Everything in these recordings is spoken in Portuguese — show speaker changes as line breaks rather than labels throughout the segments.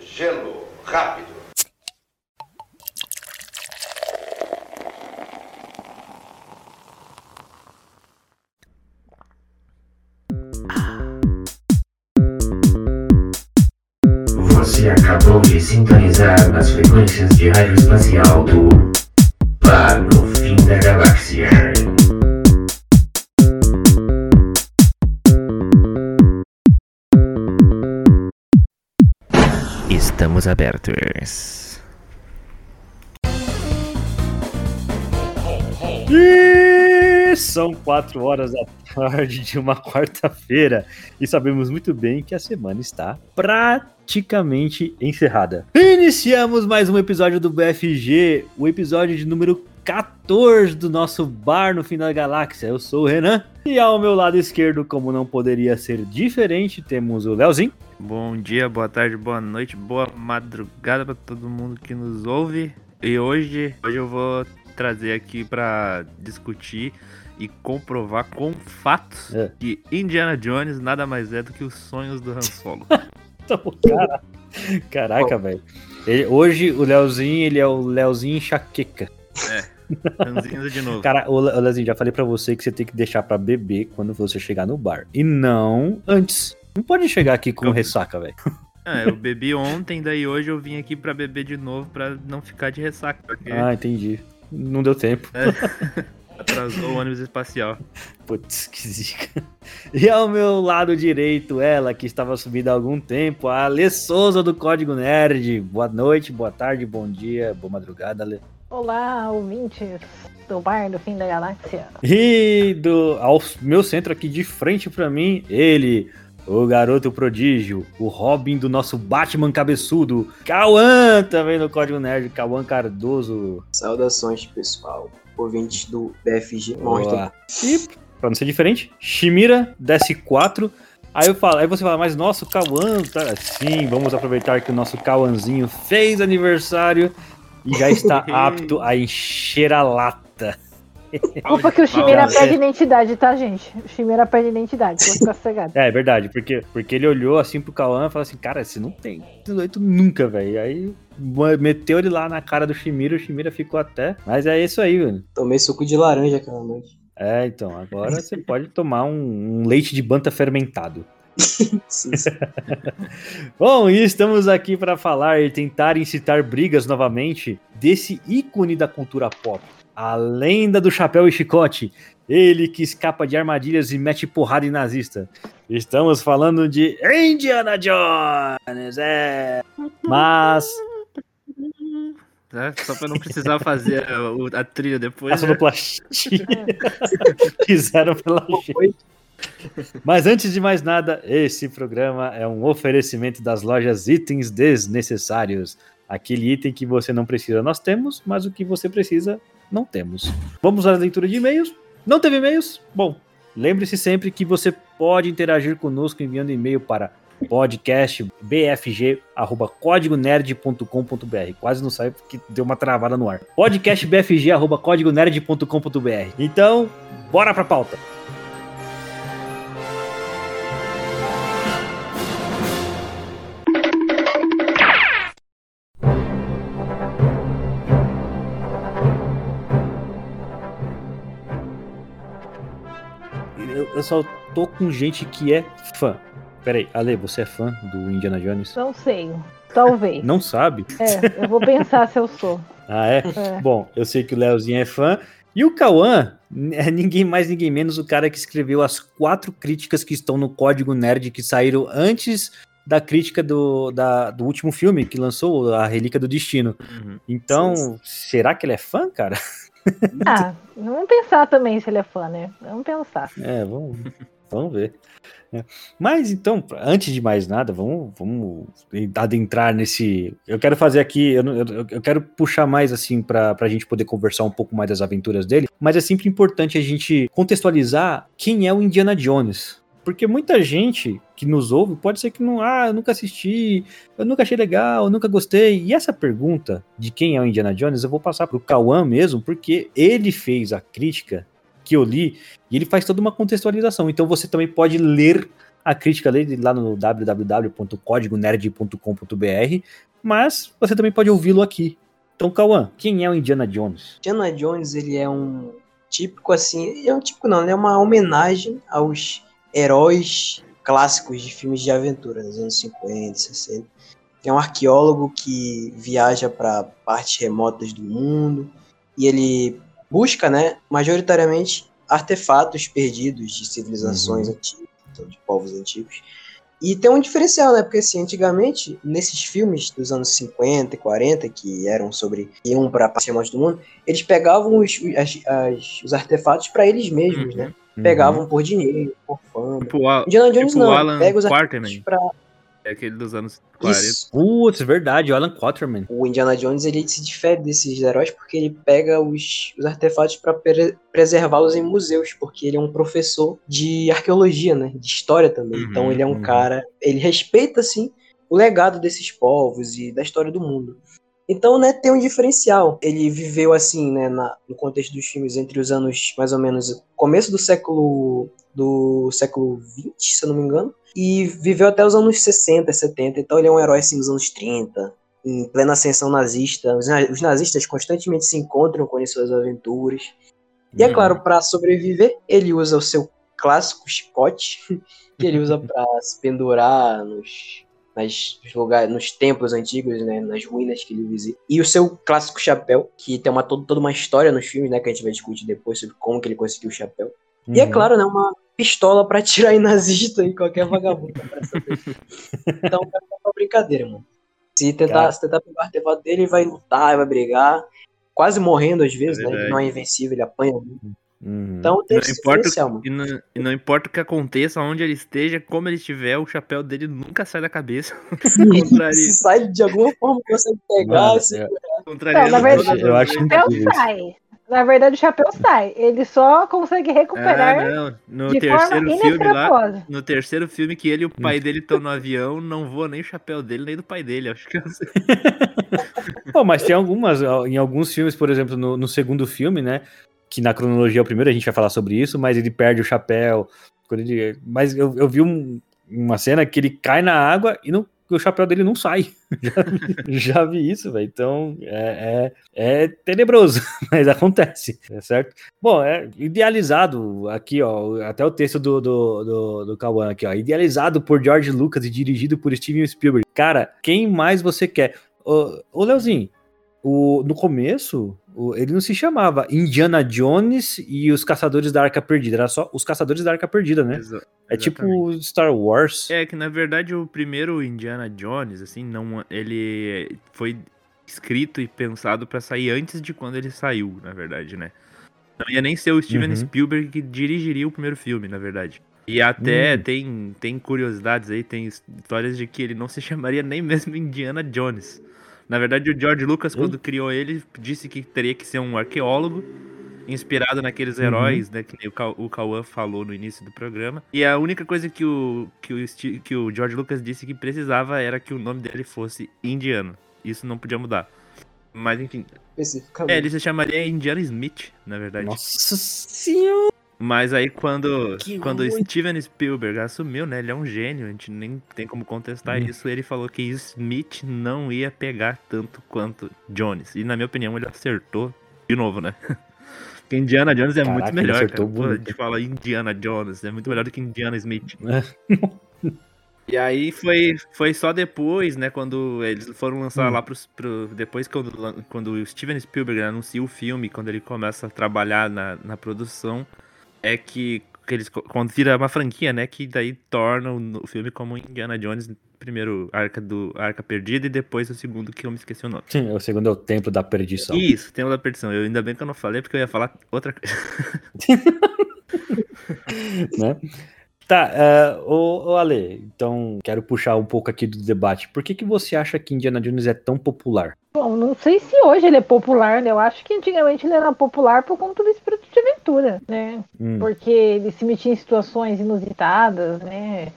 Gelo rápido.
Você acabou de sintonizar nas frequências de rádio espacial do
E são quatro horas da tarde de uma quarta-feira e sabemos muito bem que a semana está praticamente encerrada. Iniciamos mais um episódio do BFG, o episódio de número 14 do nosso bar no fim da galáxia. Eu sou o Renan e ao meu lado esquerdo, como não poderia ser diferente, temos o Leozinho.
Bom dia, boa tarde, boa noite, boa madrugada para todo mundo que nos ouve. E hoje, hoje eu vou trazer aqui para discutir e comprovar com fatos
É.
que Indiana Jones nada mais é do que os sonhos do Han Solo.
Cara- Caraca, velho. Ele- Hoje o Leozinho, ele é o Leozinho enxaqueca.
Ranzinho de novo.
Cara, ô ô, Leozinho, já falei pra você que você tem que deixar pra beber quando você chegar no bar. E não antes. Não pode chegar aqui com
Eu-
ressaca, velho.
É, eu bebi ontem, daí hoje eu vim aqui pra beber de novo pra não ficar de ressaca, porque
Ah, entendi. Não deu tempo.
atrasou o ônibus espacial.
Putz, que zica. E ao meu lado direito, ela que estava sumida há algum tempo, a Ale Souza do Código Nerd. Boa noite, boa tarde, bom dia, boa madrugada, Ale.
Olá, ouvintes do Bar do Fim da Galáxia.
E do, ao meu centro aqui de frente pra mim, ele, o garoto prodígio, o Robin do nosso Batman cabeçudo, Cauã também no Código Nerd, Cauã Cardoso.
Saudações, pessoal. Ouvintes do BFG Monster.
E, pra não ser diferente, Shimira, DS4. Aí, eu falo, aí você fala, mas nossa, o Cauã, tá... sim, vamos aproveitar que o nosso Cauãzinho fez aniversário e já está apto a encher a lata.
Desculpa que o Chimera perde identidade, tá, gente? O Chimera perde identidade, vou ficar sossegado.
É, é verdade, porque, porque ele olhou assim pro Cauã e falou assim, cara, você não tem 18 nunca, velho. Aí meteu ele lá na cara do Shimira, o Shimira ficou até. Mas é isso aí, velho.
Tomei suco de laranja aquela noite.
É, então, agora você pode tomar um, um leite de banta fermentado.
Sim, sim.
Bom, e estamos aqui para falar e tentar incitar brigas novamente desse ícone da cultura pop. A lenda do chapéu e chicote. Ele que escapa de armadilhas e mete porrada em nazista. Estamos falando de Indiana Jones, é. Mas
Tá? Só pra não precisar fazer a, a trilha depois.
a
né?
sonoplastia fizeram pela gente. Mas antes de mais nada, esse programa é um oferecimento das lojas Itens Desnecessários. Aquele item que você não precisa, nós temos, mas o que você precisa, não temos. Vamos à leitura de e-mails. Não teve e-mails? Bom, lembre-se sempre que você pode interagir conosco enviando e-mail para podcastbfg@códigonerd.com.br. Quase não sai porque deu uma travada no ar. podcastbfg@códigonerd.com.br. Então, bora pra pauta. Eu, só tô com gente que é fã. Peraí, Ale, você é fã do Indiana Jones?
Não sei, talvez.
Não sabe?
É, eu vou pensar se eu sou.
Ah, é?
É.
Bom, eu sei que o Leozinho é fã. E o Cauã é ninguém mais, ninguém menos o cara que escreveu as quatro críticas que estão no Código Nerd que saíram antes da crítica do, da- do último filme que lançou, A Relíquia do Destino.
Uhum.
Então,
Sim,
será que ele é fã, cara?
Ah, vamos pensar também se ele é fã, né? Vamos pensar.
É, vamos, vamos ver. É. Mas então, antes de mais nada, vamos, vamos adentrar nesse. Eu quero fazer aqui, eu, eu, eu quero puxar mais assim para a gente poder conversar um pouco mais das aventuras dele. Mas é sempre importante a gente contextualizar quem é o Indiana Jones. Porque muita gente que nos ouve pode ser que não, ah, eu nunca assisti, eu nunca achei legal, eu nunca gostei. E essa pergunta de quem é o Indiana Jones, eu vou passar pro Cauã mesmo, porque ele fez a crítica que eu li e ele faz toda uma contextualização. Então você também pode ler a crítica dele lá no www.códigonerd.com.br, mas você também pode ouvi-lo aqui. Então, Cauã, quem é o Indiana Jones?
Indiana Jones, ele é um típico assim, é um típico não, ele é uma homenagem aos heróis clássicos de filmes de aventura dos anos 50, 60. É um arqueólogo que viaja para partes remotas do mundo e ele busca, né, majoritariamente artefatos perdidos de civilizações
Uhum.
antigas, então, de povos antigos. E tem um diferencial, né? Porque assim, antigamente, nesses filmes dos anos 50 e 40, que eram sobre iam para partes remotas do mundo, eles pegavam os, as- as- os artefatos para eles mesmos,
Uhum.
né? Pegavam por dinheiro, por fama.
Tipo, o Al-
Indiana Jones
tipo o
não,
Alan
pega os
Quarterman.
artefatos pra...
é aquele dos anos 40.
Isso.
Putz, verdade, o Alan Quaterman.
O Indiana Jones ele se difere desses heróis porque ele pega os, os artefatos para preservá-los em museus, porque ele é um professor de arqueologia, né? De história também.
Uhum,
então ele é um
uhum.
cara, ele respeita assim o legado desses povos e da história do mundo. Então, né, tem um diferencial. Ele viveu assim, né, na- no contexto dos filmes entre os anos mais ou menos começo do século do século 20, se eu não me engano, e viveu até os anos 60, 70. Então ele é um herói assim dos anos 30, em plena ascensão nazista. Os, na- os nazistas constantemente se encontram com as suas aventuras. E é
Uhum.
claro, para sobreviver, ele usa o seu clássico chicote, que ele usa para se pendurar nos, nas, nos templos antigos, né, nas ruínas que ele visita. E o seu clássico chapéu, que tem uma, todo- toda uma história nos filmes, né, que a gente vai discutir depois sobre como que ele conseguiu o chapéu. E é
Uhum.
claro, né, uma pistola pra tirar em nazista e qualquer vagabundo. então, é uma brincadeira, mano. Se tentar,
Cara.
se tentar pegar o artefato dele, ele vai lutar, vai brigar, quase morrendo às vezes,
É
né? Ele não é invencível, ele apanha muito.
Uhum.
Então tem
Não importa, e, não, e não importa o que aconteça, onde ele esteja, como ele estiver, o chapéu dele nunca sai da cabeça.
Se sai de alguma forma, consegue pegar,
Mano,
se-
é-
Não, na verdade-
Eu acho
sai. Na verdade, o chapéu sai. Ele só consegue recuperar
Ah, não. No
de forma
terceiro filme lá, no terceiro filme que ele e o pai dele estão no avião, não voa nem o chapéu dele, nem do pai dele. Acho que eu sei.
Pô, mas tem algumas, em alguns filmes, por exemplo, no, no segundo filme, né? Que na cronologia é o primeiro, a gente vai falar sobre isso, mas ele perde o chapéu. Quando ele, mas eu, eu vi um- uma cena que ele cai na água e não- o chapéu dele não sai. Já, já vi isso, velho. Então é, é, é tenebroso, mas acontece, é certo? Bom, é idealizado aqui, ó, até o texto do, do, do, do Cauã aqui, ó. Idealizado por George Lucas e dirigido por Steven Spielberg. Cara, quem mais você quer? Ô, ô Leozinho, o, no começo, o- ele não se chamava Indiana Jones e os Caçadores da Arca Perdida, era só os Caçadores da Arca Perdida, né?
Exa-
É
exatamente.
tipo Star Wars.
É que na verdade o primeiro Indiana Jones, assim, não, ele foi escrito e pensado pra sair antes de quando ele saiu, na verdade, né? Não ia nem ser o Steven
Uhum.
Spielberg que dirigiria o primeiro filme, na verdade. E até
Hum.
tem, tem curiosidades aí, tem histórias de que ele não se chamaria nem mesmo Indiana Jones. Na verdade, o George Lucas, quando criou ele, disse que teria que ser um arqueólogo, inspirado naqueles
Uhum.
heróis, né, que nem o, Cau- o Cauã falou no início do programa. E a única coisa que o, que, o, que o George Lucas disse que precisava era que o nome dele fosse Indiano. Isso não podia mudar. Mas enfim,
especificamente.
é, ele se chamaria Indiana Smith, na verdade.
Nossa senhora!
Mas aí quando,
Que
quando o
ruim.
Steven Spielberg assumiu, né? Ele é um gênio, a gente nem tem como contestar
Hum.
isso. Ele falou que Smith não ia pegar tanto quanto Jones. E na minha opinião, ele acertou de novo, né? Porque Indiana Jones é
Caraca,
muito melhor, cara. Pô, a gente fala Indiana Jones, é muito melhor do que Indiana Smith.
É.
E aí foi, foi só depois, né, quando eles foram lançar
Hum.
lá pros, pro, depois quando, quando o Steven Spielberg anuncia o filme, quando ele começa a trabalhar na, na produção, é que, que eles, quando vira uma franquia, né, que daí torna o, filme como Indiana Jones, primeiro Arca, do, Arca Perdida e depois o segundo que eu me esqueci o nome.
O segundo é o Templo da Perdição.
Isso, Templo da Perdição. Eu, ainda bem que eu não falei, porque eu ia falar outra coisa.
né? Tá, uh, ô, ô Ale, então quero puxar um pouco aqui do debate. Por que, que você acha que Indiana Jones é tão popular?
Bom, não sei se hoje ele é popular, né? Eu acho que antigamente ele era popular por conta do espírito de aventura, né?
Hum,
Porque ele se metia em situações inusitadas, né?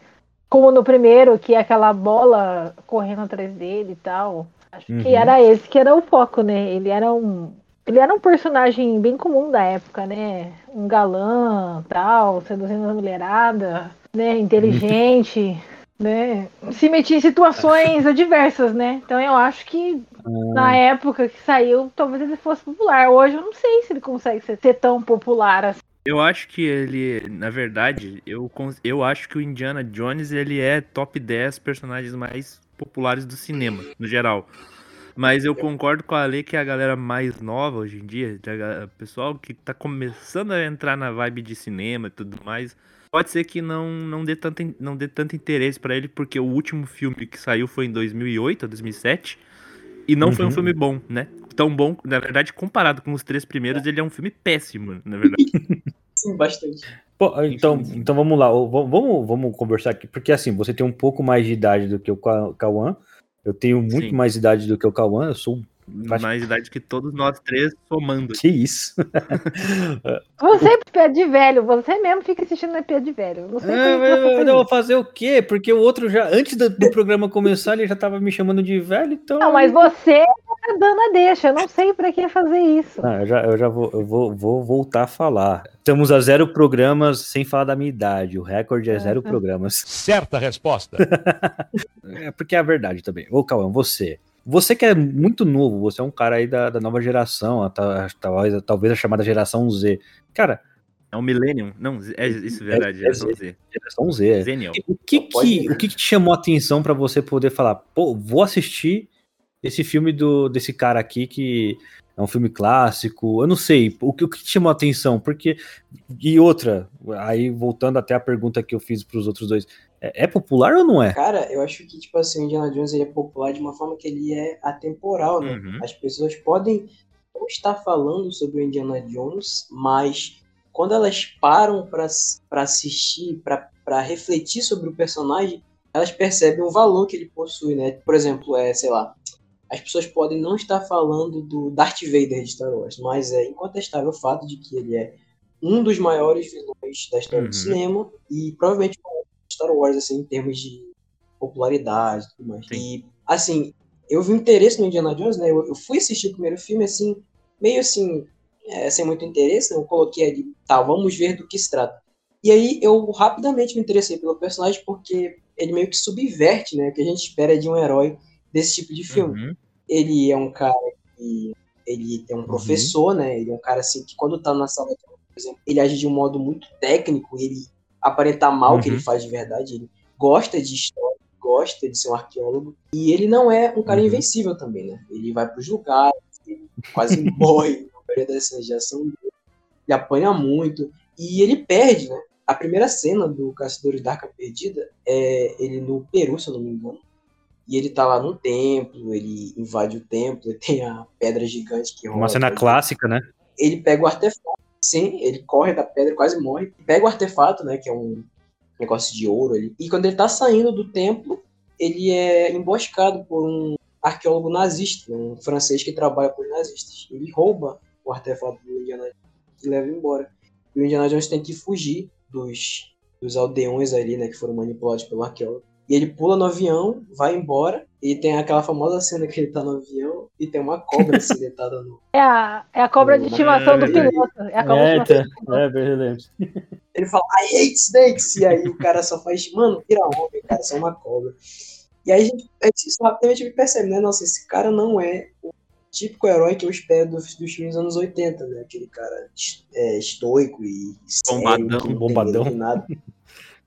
Como no primeiro, que é aquela bola correndo atrás dele e tal. Acho
Uhum.
que era esse que era o foco, né? Ele era um, ele era um personagem bem comum da época, né? Um galã, tal, seduzindo a mulherada, né? Inteligente, né? Se metia em situações adversas, né? Então eu acho que na época que saiu, talvez ele fosse popular. Hoje eu não sei se ele consegue ser, ser tão popular assim.
Eu acho que ele, na verdade, eu, eu acho que o Indiana Jones ele é top 10 personagens mais populares do cinema, no geral. Mas eu concordo com a lei que a galera mais nova hoje em dia, ga- o pessoal que tá começando a entrar na vibe de cinema e tudo mais, pode ser que não, não, dê, tanto, não dê tanto interesse pra ele, porque o último filme que saiu foi em 2008 ou 2007, e não foi um
Uhum.
filme bom, né? Tão bom, na verdade, comparado com os três primeiros, ele é um filme péssimo, na verdade.
Sim, bastante.
Pô, então, então vamos lá, vamos, vamos conversar aqui, porque assim, você tem um pouco mais de idade do que o Ca- Cauã, eu tenho muito
Sim.
mais idade do que o Cauã, eu sou.
Mais idade que todos nós três somando.
Que isso?
Você é pé de velho, você mesmo fica assistindo pé de velho. Não sei você
eu,
faz
eu vou
isso.
fazer o quê? Porque o outro já, antes do, do programa começar, ele já tava me chamando de velho, então.
Não, mas você tá dando a deixa. Eu não sei pra que fazer isso.
Ah, eu já, eu já vou, eu vou, vou voltar a falar. Estamos a zero programas sem falar da minha idade. O recorde é zero
Uhum.
programas.
Certa resposta.
É porque é a verdade também. Ô, Cauã, você. Você que é muito novo, você é um cara aí da, da nova geração, talvez, talvez a chamada geração Z. Cara,
É um Millennium? Não, é isso, é verdade.
É-
É,
é
Z. Z.
geração Z. é.
Zenial.
O que que, o que que te chamou a atenção pra você poder falar, pô, vou assistir esse filme do, desse cara aqui que é um filme clássico, eu não sei, o que, o que te chamou a atenção? Porque, e outra, aí voltando até a pergunta que eu fiz pros outros dois, é, é popular ou não é?
Cara, eu acho que, tipo assim, o Indiana Jones ele é popular de uma forma que ele é atemporal, né?
Uhum.
As pessoas podem não estar falando sobre o Indiana Jones, mas quando elas param pra pra assistir, pra pra refletir sobre o personagem, elas percebem o valor que ele possui, né? Por exemplo, é, sei lá, as pessoas podem não estar falando do Darth Vader de Star Wars, mas é incontestável o fato de que ele é um dos maiores vilões da história do
Uhum.
cinema e provavelmente Star Wars, assim, em termos de popularidade e tudo mais.
Sim.
E, assim, eu vi interesse no Indiana Jones, né? Eu, eu fui assistir o primeiro filme, assim, meio assim, é, sem muito interesse, né? Eu coloquei ali, tá, vamos ver do que se trata. E aí eu rapidamente me interessei pelo personagem porque ele meio que subverte, né? O que a gente espera de um herói desse tipo de filme.
Uhum.
Ele é um cara que ele é um professor, né? Ele é um cara assim que quando tá na sala de aula, por exemplo, ele age de um modo muito técnico, ele aparenta mal o que
Uhum.
ele faz de verdade, ele gosta de história, gosta de ser um arqueólogo, e ele não é um cara
Uhum.
invencível também, né? Ele vai pros lugares, ele quase morre na maioria das cenas de ação dele, ele apanha muito, e ele perde, né? A primeira cena do Caçadores da Arca Perdida é ele no Peru, se eu não me engano. E ele tá lá no templo, ele invade o templo, e tem a pedra gigante que.
Uma cena clássica, né?
ele pega o artefato, sim, ele corre da pedra, quase morre, pega o artefato, né, que é um negócio de ouro ali, e quando ele tá saindo do templo, ele é emboscado por um arqueólogo nazista, um francês que trabalha com os nazistas. Ele rouba o artefato do Indiana Jones e leva embora. E o Indiana Jones tem que fugir dos, dos aldeões ali, né, que foram manipulados pelo arqueólogo. E ele pula no avião, vai embora, e tem aquela famosa cena que ele tá no avião e tem uma cobra deitada no,
É a, é a cobra de
É,
estimação do piloto. É a cobra de
É,
estimação.
tá, é verdade.
Ele fala, I hate snakes! E aí o cara só faz, mano, vira homem, cara, só uma cobra. E aí a gente, a gente só rapidamente percebe, né? Nossa, esse cara não é o típico herói que eu espero dos, dos filmes dos anos 80, né? Aquele cara é, estoico e sério,
Bombadão,
tem
bombadão.
de Nada.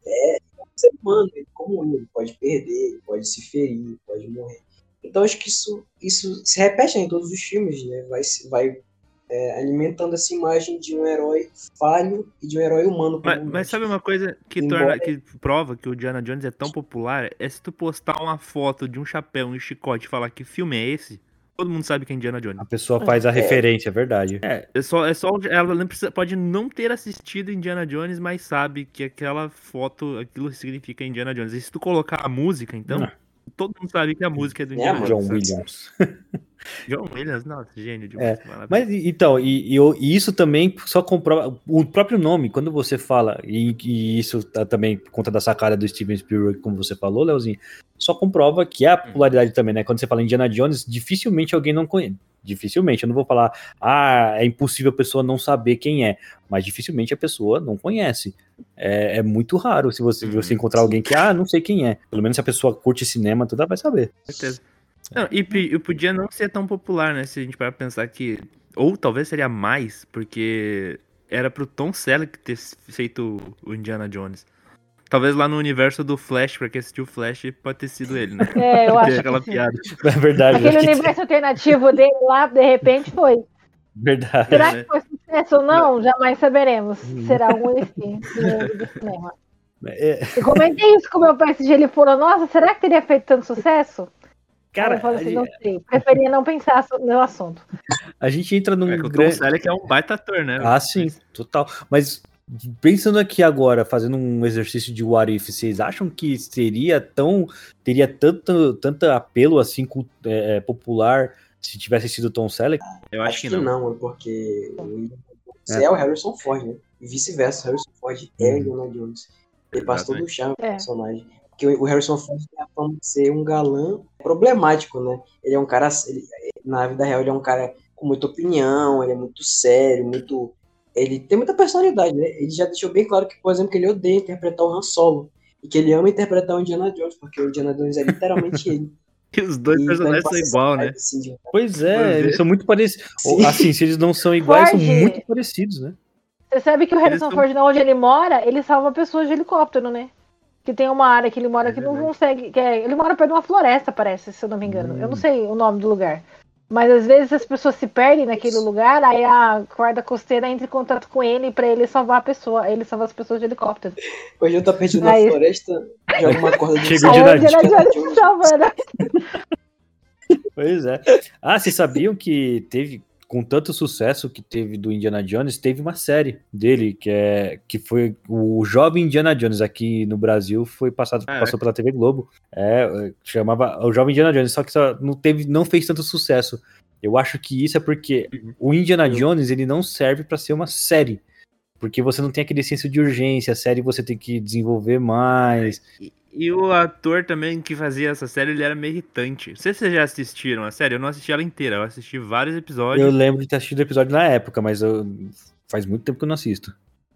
É, é ser humano, ele, como ele, pode perder, ele pode se ferir, pode morrer. Então acho que isso, isso se repete em todos os filmes, né? Vai, vai é, alimentando essa imagem de um herói falho e de um herói humano.
Mas, mas sabe uma coisa que
Embora-
torna, que prova que o Diana Jones é tão popular? É se tu postar uma foto de um chapéu e um chicote e falar que filme é esse, todo mundo sabe que é Indiana Jones.
A pessoa faz a referência, é verdade.
É, é só, é só ela não precisa, pode não ter assistido Indiana Jones, mas sabe que aquela foto, aquilo significa Indiana Jones. E se tu colocar a música, então,
Ah.
Todo mundo sabe que a música é do
É.
John. Williams.
John Williams, nossa, gênio de
É. Mas então, e, e e isso também só comprova o próprio nome, quando você fala, e, e isso tá também por conta da sacada do Steven Spielberg, como você falou, Leozinho, só comprova que a popularidade também, né? Quando você fala Indiana Jones, dificilmente alguém não conhece. Dificilmente. Eu não vou falar, ah, é impossível a pessoa não saber quem é, mas dificilmente a pessoa não conhece. É, é muito raro se você, você encontrar alguém que, ah, não sei quem é. Pelo menos se a pessoa curte cinema, tudo ela vai saber.
Com certeza. Não, e, e podia não ser tão popular, né? Se a gente vai pensar que. Ou talvez seria mais, porque era pro Tom Selleck ter feito o Indiana Jones. Talvez lá no universo do Flash, pra quem assistiu o Flash, pode ter sido ele, né?
É, eu acho
aquela piada.
É verdade.
Aquele universo alternativo dele lá, de repente, foi.
Verdade.
Será
né?
que foi sucesso ou não? Jamais saberemos. Será algum enfim do cinema.
É,
Eu comentei isso com o meu PSG, ele falou, nossa, será que teria feito tanto sucesso?
Cara,
eu assim,
gente-
não sei. Preferia não pensar no assunto.
a gente entra num
É que o Tom
grande.
Selleck é um baita ator, né?
Ah, sim, total. Mas pensando aqui agora, fazendo um exercício de what if, vocês acham que seria tão. teria tanto, tanto apelo assim é, é, popular se tivesse sido Tom Selleck?
Eu acho, que não.
mano, porque você é. o Harrison Ford, né? E vice-versa, Harrison Ford é o Indiana Jones. Ele passa todo o charme pro
É.
personagem. Porque o o Harrison Ford tem a fama de ser um galã problemático, né? Ele é um cara, ele- na vida real, ele é um cara com muita opinião, ele é muito sério, muito. Ele tem muita personalidade, né? Ele já deixou bem claro que, por exemplo, que ele odeia interpretar o Han Solo. E que ele ama interpretar o Indiana Jones, porque o Indiana Jones é literalmente ele.
E os dois
E então
personagens são igual, né?
assim,
Pois é,
Pois é.
eles são muito parecidos.
Sim.
Assim, se eles não são iguais, são
Ford.
muito parecidos, né?
Você sabe que o Harrison
são-
Ford, na onde ele mora, ele salva pessoas de helicóptero, né? Que tem uma área que ele mora
É
que não
verdade.
consegue. Que é- ele mora perto de uma floresta, parece, se eu não me engano. Eu não
Hum.
sei o nome do lugar. Mas às vezes as pessoas se perdem naquele lugar, aí a guarda costeira entra em contato com ele pra ele salvar a pessoa, ele salvar as pessoas de helicóptero.
Hoje eu tô perdido
Aí-
na floresta, joga uma corda de
Chega.
Jones
salvando.
Pois é. Ah, vocês sabiam que teve, com tanto sucesso que teve do Indiana Jones, teve uma série dele, que é que foi o Jovem Indiana Jones aqui no Brasil, foi passado,
Ah, é?
passou pela TV Globo. É, chamava o Jovem Indiana Jones, só que só não teve, não fez tanto sucesso. Eu acho que isso é porque
Uhum.
o Indiana Jones, ele não serve pra ser uma série. Porque você não tem aquele senso de urgência, a série você tem que desenvolver mais.
E, e o ator também que fazia essa série, ele era meio irritante. Não sei se vocês já assistiram a série, eu não assisti ela inteira, eu assisti vários episódios.
Eu lembro de ter assistido o episódio na época, mas eu- faz muito tempo que eu não assisto.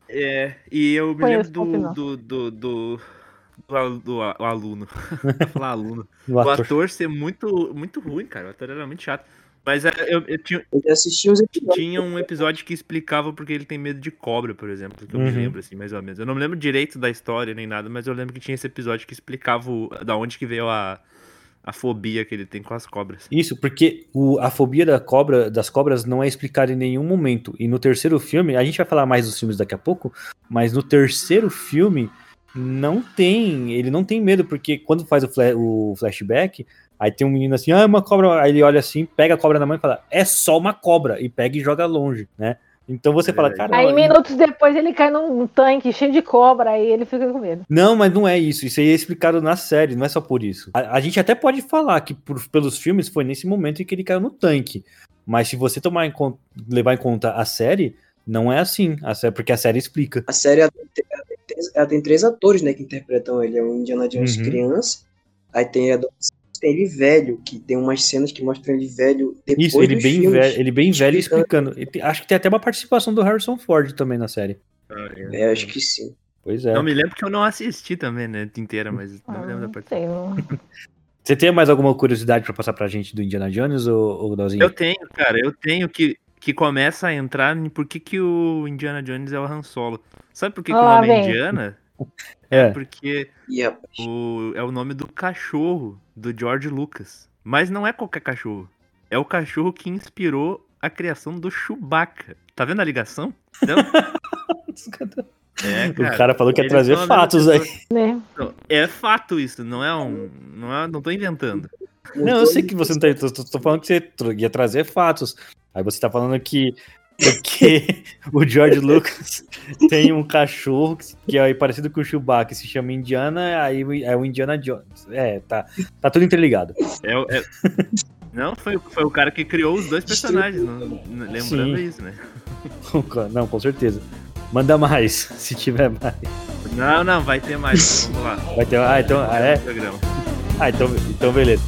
É, e eu me lembro do, do, do, do, do, aluno. Vou falar aluno.
O ator
ser muito, muito ruim, cara. O ator era muito chato. Mas é, eu, eu tinha,
Eu assisti uns episódios.
tinha um episódio que explicava porque ele tem medo de cobra, por exemplo. Que eu me
Uhum.
lembro, assim, mais ou menos. Eu não me lembro direito da história nem nada, mas eu lembro que tinha esse episódio que explicava o, da onde que veio a, a fobia que ele tem com as cobras.
Isso, porque o- a fobia da cobra, das cobras não é explicada em nenhum momento. E no terceiro filme, a gente vai falar mais dos filmes daqui a pouco, mas no terceiro filme não tem, ele não tem medo, porque quando faz o, fla- o flashback, aí tem um menino assim, ah, é uma cobra, aí ele olha assim, pega a cobra na mão e fala, é só uma cobra, e pega e joga longe, né? Então você
É
fala,
verdade.
cara,
Aí minutos depois ele cai num tanque cheio de cobra, aí ele fica com medo.
Não, mas não é isso. Isso aí é explicado na série, não é só por isso. A, a gente até pode falar que por- pelos filmes foi nesse momento em que ele caiu no tanque. Mas se você tomar em conta, levar em conta a série, não é assim. A série, porque a série explica.
A série ela tem, ela tem três- ela tem três atores, né, que interpretam ele. É o Indiana Jones
Uhum.
criança, aí tem, adolescente, tem ele velho, que tem umas cenas que mostram ele velho depois
Isso, ele
dos
bem
filmes.
velho, ele bem velho
explicando.
E acho que tem até uma participação do Harrison Ford também na série.
É, acho que sim.
Pois é.
Não me lembro que eu não assisti também, né, inteira, mas não
Ah,
me lembro da
não
parte.
sei, não.
Você tem mais alguma curiosidade pra passar pra gente do Indiana Jones ou, ou Dalzinho?
Eu tenho, cara, eu tenho que, que começa a entrar em por que, que o Indiana Jones é o Han Solo. Sabe por que, que o
Ah,
nome é. Indiana?
É.
Porque
E rapaz,
o, é o nome do cachorro do George Lucas. Mas não é qualquer cachorro. É o cachorro que inspirou a criação do Chewbacca. Tá vendo a ligação? Entendeu? É,
o cara falou que ia trazer fatos aí.
Né?
É fato isso, não é um. Não, é, não tô inventando.
Não, eu sei que você não tá. Tô, tô- falando que você ia trazer fatos. Aí você tá falando que. Porque o George Lucas tem um cachorro que- é parecido com o Chewbacca, que se chama Indiana, aí é o Indiana Jones. É, tá, tá tudo interligado.
É, é- Não, foi, foi o cara que criou os dois personagens. não- lembrando
Sim.
isso, né?
Não, com certeza. Manda mais, se tiver mais.
Não, não, vai ter mais. Vamos lá.
Vai ter. Ah, então. Ah, é? Ah, então, então beleza.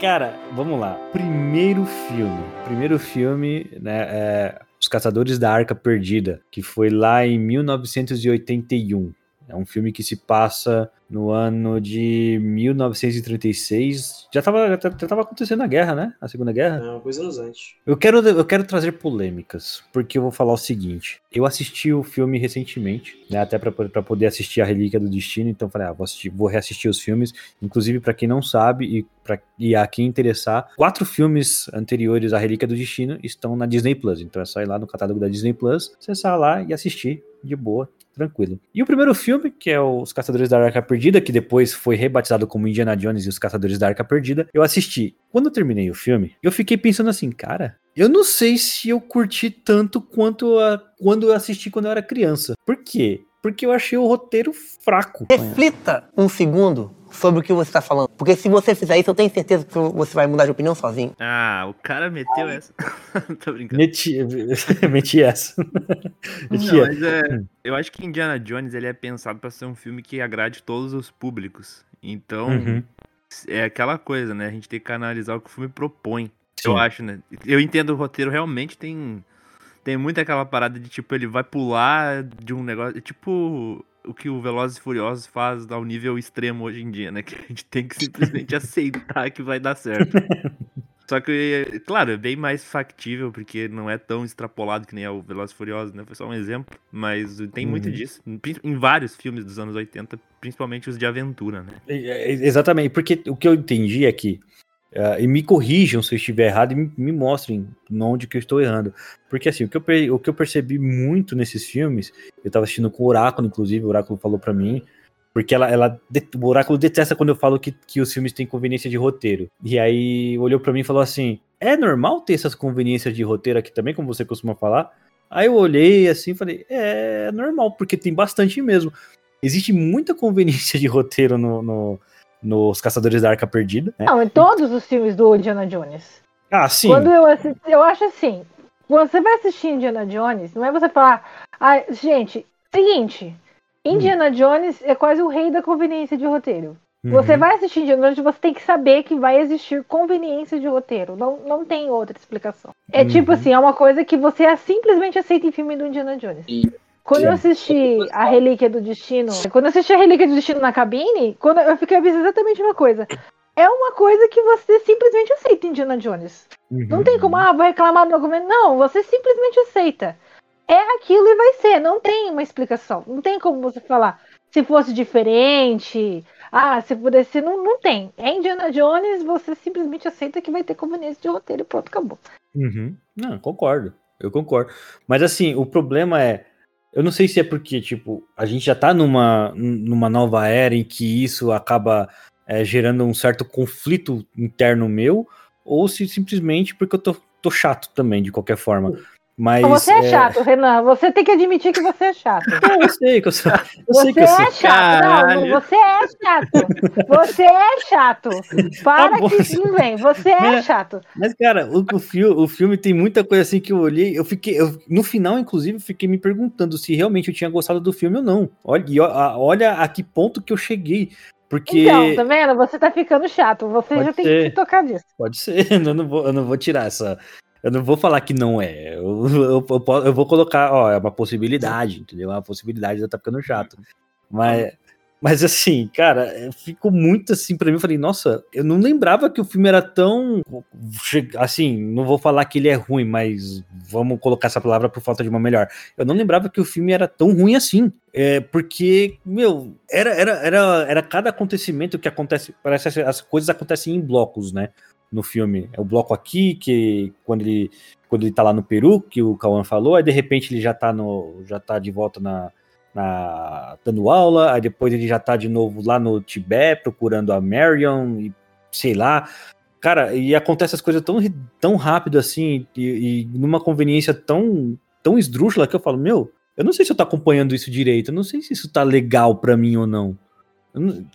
Cara, vamos lá. Primeiro filme. Primeiro filme, né? É Os Caçadores da Arca Perdida, que foi lá em 1981. É um filme que se passa no ano de 1936. Já estava já tava acontecendo a guerra, né? A Segunda Guerra.
É, uma coisa anos antes.
Eu quero, eu quero trazer polêmicas, porque eu vou falar o seguinte. Eu assisti o filme recentemente, né? Até para poder assistir a Relíquia do Destino, então falei, ah, vou, assistir, vou reassistir os filmes. Inclusive, para quem não sabe e, pra, e a quem interessar, quatro filmes anteriores à Relíquia do Destino estão na Disney Plus. Então é só ir lá no catálogo da Disney Plus, acessar lá e assistir de boa, tranquilo. E o primeiro filme, que é Os Caçadores da Arca Perdida, que depois foi rebatizado como Indiana Jones e os Caçadores da Arca Perdida, eu assisti. Quando eu terminei o filme, eu fiquei pensando assim, cara, eu não sei se eu curti tanto quanto a, quando eu assisti quando eu era criança. Por quê? Porque eu achei o roteiro fraco.
Reflita um segundo sobre o que você está falando. Porque se você fizer isso, eu tenho certeza que você vai mudar de opinião sozinho.
Ah, o cara meteu essa. Tô brincando.
Meti, meti essa. Meti
Não,
essa.
mas é, eu acho que Indiana Jones ele é pensado pra ser um filme que agrade todos os públicos. Então,
Uhum.
é aquela coisa, né? A gente tem que analisar o que o filme propõe.
Sim.
Eu acho, né? Eu entendo o roteiro, realmente tem. Tem muito aquela parada de tipo, ele vai pular de um negócio. é Tipo o que o Velozes e Furiosos faz ao nível extremo hoje em dia, né? Que a gente tem que simplesmente aceitar que vai dar certo. Só que, claro, é bem mais factível, porque não é tão extrapolado que nem é o Velozes e Furiosos, né? Foi só um exemplo. Mas tem muito
Uhum.
disso. Em, vários filmes dos anos 80, principalmente os de aventura, né?
É, é, Exatamente, porque o que eu entendi é que, ah, e me corrijam se eu estiver errado e me, me mostrem onde que eu estou errando. Porque assim, o que, eu, o que eu percebi muito nesses filmes, eu tava assistindo com o Oráculo, inclusive, o Oráculo falou pra mim, porque ela, ela o Oráculo detesta quando eu falo que, que os filmes têm conveniência de roteiro. E aí olhou pra mim e falou assim: é normal ter essas conveniências de roteiro aqui também, como você costuma falar? Aí eu olhei assim e falei: é, é normal, porque tem bastante mesmo. Existe muita conveniência de roteiro no, no- nos Caçadores da Arca Perdida. Né?
Não, em todos os filmes do Indiana Jones.
Ah, sim.
Quando eu assisti, eu acho assim, você vai assistir Indiana Jones, não é você falar, ah, gente, seguinte, Indiana Jones é quase o rei da conveniência de roteiro. Você
Uhum.
vai assistir Indiana Jones, você tem que saber que vai existir conveniência de roteiro. Não, não tem outra explicação. É
Uhum.
tipo assim, é uma coisa que você simplesmente aceita em filme do Indiana Jones. Quando eu assisti A Relíquia do Destino, quando eu assisti A Relíquia do Destino na cabine, quando eu fiquei pensando exatamente uma coisa. É uma coisa que você simplesmente aceita em Indiana Jones. Não
Uhum.
tem como, ah, vou reclamar do documento. Não, você simplesmente aceita. É aquilo e vai ser. Não tem uma explicação. Não tem como você falar se fosse diferente. Ah, se pudesse. Não, não tem. É Indiana Jones, você simplesmente aceita que vai ter conveniência de roteiro e pronto, acabou.
Uhum. Não, concordo. Eu concordo. Mas assim, o problema é. Eu não sei se é porque, tipo, a gente já tá numa, numa nova era em que isso acaba é, gerando um certo conflito interno meu, ou se simplesmente porque eu tô, tô chato também, de qualquer forma. Mas.
você é, chato, Renan. Você tem que admitir que você é chato.
Eu sei que eu sou. Eu
Você
sei que eu
é
sou.
chato. Não, você é chato. Você é chato. Para
Tá
que não vem. Você é
É.
chato.
Mas, cara, o, o, fi- o filme tem muita coisa assim que eu olhei. Eu fiquei. eu- no final, inclusive, eu fiquei me perguntando se realmente eu tinha gostado do filme ou não. Olha, olha a que ponto que eu cheguei. Porque.
Então, tá vendo? Você tá ficando chato. Você
Pode
já tem
ser.
que se tocar disso.
Pode ser, eu não vou, eu não vou tirar essa. Eu não vou falar que não é. Eu, eu, eu eu vou colocar, ó, é uma possibilidade, entendeu? É uma possibilidade de eu estar ficando chato. Mas, mas assim, cara, ficou muito assim pra mim. Eu falei, nossa, eu não lembrava que o filme era tão. Assim, não vou falar que ele é ruim, mas vamos colocar essa palavra por falta de uma melhor. Eu não lembrava que o filme era tão ruim assim. É, porque, meu, era, era, era, era cada acontecimento que acontece. Parece que as coisas acontecem em blocos, né? No filme. É o bloco aqui, que quando ele, quando ele tá lá no Peru, que o Cauã falou, aí de repente ele já tá, no, já tá de volta na, na dando aula, aí depois ele já tá de novo lá no Tibete procurando a Marion e sei lá. Cara, e acontece as coisas tão, tão rápido assim e, e numa conveniência tão, tão esdrúxula que eu falo, meu, eu não sei se eu tô acompanhando isso direito, eu não sei se isso tá legal pra mim ou não.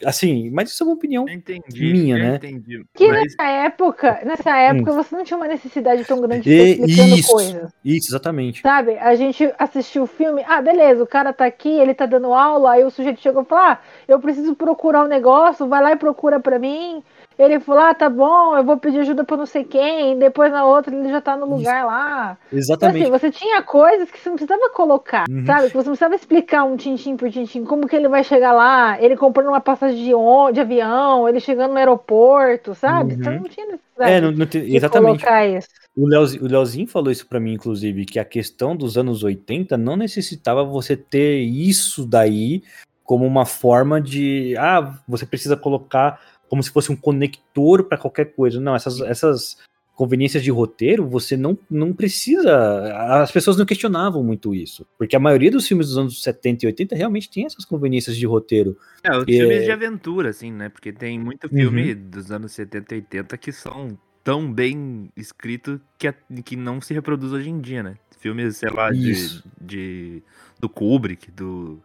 Assim, mas isso é uma opinião.
Entendi.
Minha, né?
entendi.
Que
Mas
nessa época, nessa época você não tinha uma necessidade tão grande de
E-
explicando
isso.
coisas.
Isso, exatamente.
Sabe? A gente assistiu o filme, ah, beleza, o cara tá aqui, ele tá dando aula, aí o sujeito chegou e falou: ah, eu preciso procurar um negócio, vai lá e procura pra mim. Ele falou, ah, tá bom, eu vou pedir ajuda pra não sei quem, depois na outra ele já tá no lugar lá. Então,
Exatamente.
assim, você tinha coisas que você não precisava colocar,
Uhum.
sabe? Que você não precisava explicar um tintim por tintim, como que ele vai chegar lá, ele comprando uma passagem de, on- de avião, ele chegando no aeroporto, sabe?
Uhum.
Você não tinha necessidade
É, não, não tem-
de
exatamente.
colocar isso.
O, Leozi- o Leozinho falou isso pra mim, inclusive, que a questão dos anos 80 não necessitava você ter isso daí como uma forma de. Ah, você precisa colocar como se fosse um conector pra qualquer coisa. Não, essas, essas conveniências de roteiro, você não, não precisa. As pessoas não questionavam muito isso. Porque a maioria dos filmes dos anos 70 e 80 realmente tem essas conveniências de roteiro.
É, os filmes
é-
de aventura, assim, né? Porque tem muito
Uhum.
filme dos anos 70 e 80 que são tão bem escritos que, a- que não se reproduz hoje em dia, né? Filmes, sei lá, de, de- do Kubrick, do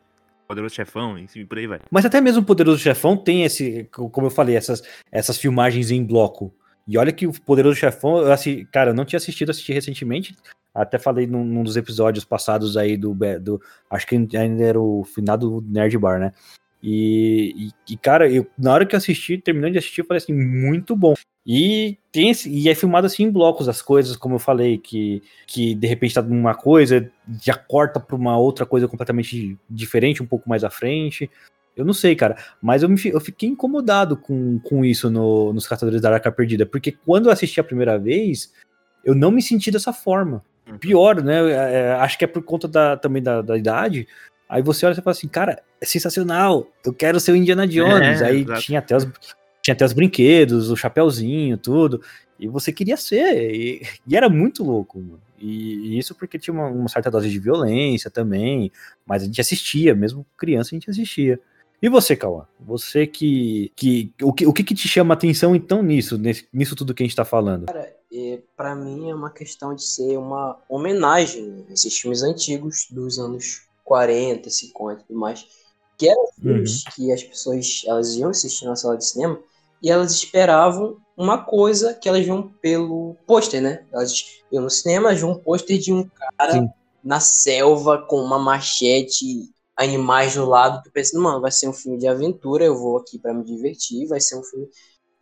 Poderoso Chefão, enfim, por aí vai.
Mas até mesmo o Poderoso Chefão tem esse, como eu falei, essas, essas filmagens em bloco. E olha que o Poderoso Chefão, eu assi- cara, eu não tinha assistido, assisti recentemente. Até falei num, num dos episódios passados aí do, do. Acho que ainda era o finado Nerd Bar, né? E, e, e, cara, eu, na hora que eu assisti, terminando de assistir, eu falei assim, muito bom. E tem esse- e é filmado assim em blocos as coisas, como eu falei, que, que de repente tá numa coisa, já corta pra uma outra coisa completamente diferente, um pouco mais à frente. Eu não sei, cara, mas eu, me, eu fiquei incomodado com, com isso no- nos Caçadores da Arca Perdida, porque quando eu assisti a primeira vez, eu não me senti dessa forma.
Uhum.
Pior, né? é, é, acho que é por conta da, também da, da idade. Aí você olha e fala assim, cara, é sensacional, eu quero ser o Indiana Jones.
É,
Aí
exato.
tinha até, os, tinha até os brinquedos, o chapéuzinho, tudo. E você queria ser. E, e era muito louco, mano. E, e isso porque tinha uma, uma certa dose de violência também. Mas a gente assistia, mesmo criança a gente assistia. E você, Cauã? Você que. que o, que o que, que te chama atenção então nisso, nesse- nisso tudo que a gente tá falando?
E para mim é uma questão de ser uma homenagem a esses filmes antigos dos anos 40, 50 e tudo mais. Que eram filmes que as pessoas elas iam assistir na sala de cinema e elas esperavam uma coisa que elas viam pelo pôster, né? Elas iam no cinema, viam um pôster de um cara
Sim.
na selva com uma machete, animais do lado. Tu pensa, mano, vai ser um filme de aventura, eu vou aqui para me divertir, vai ser um filme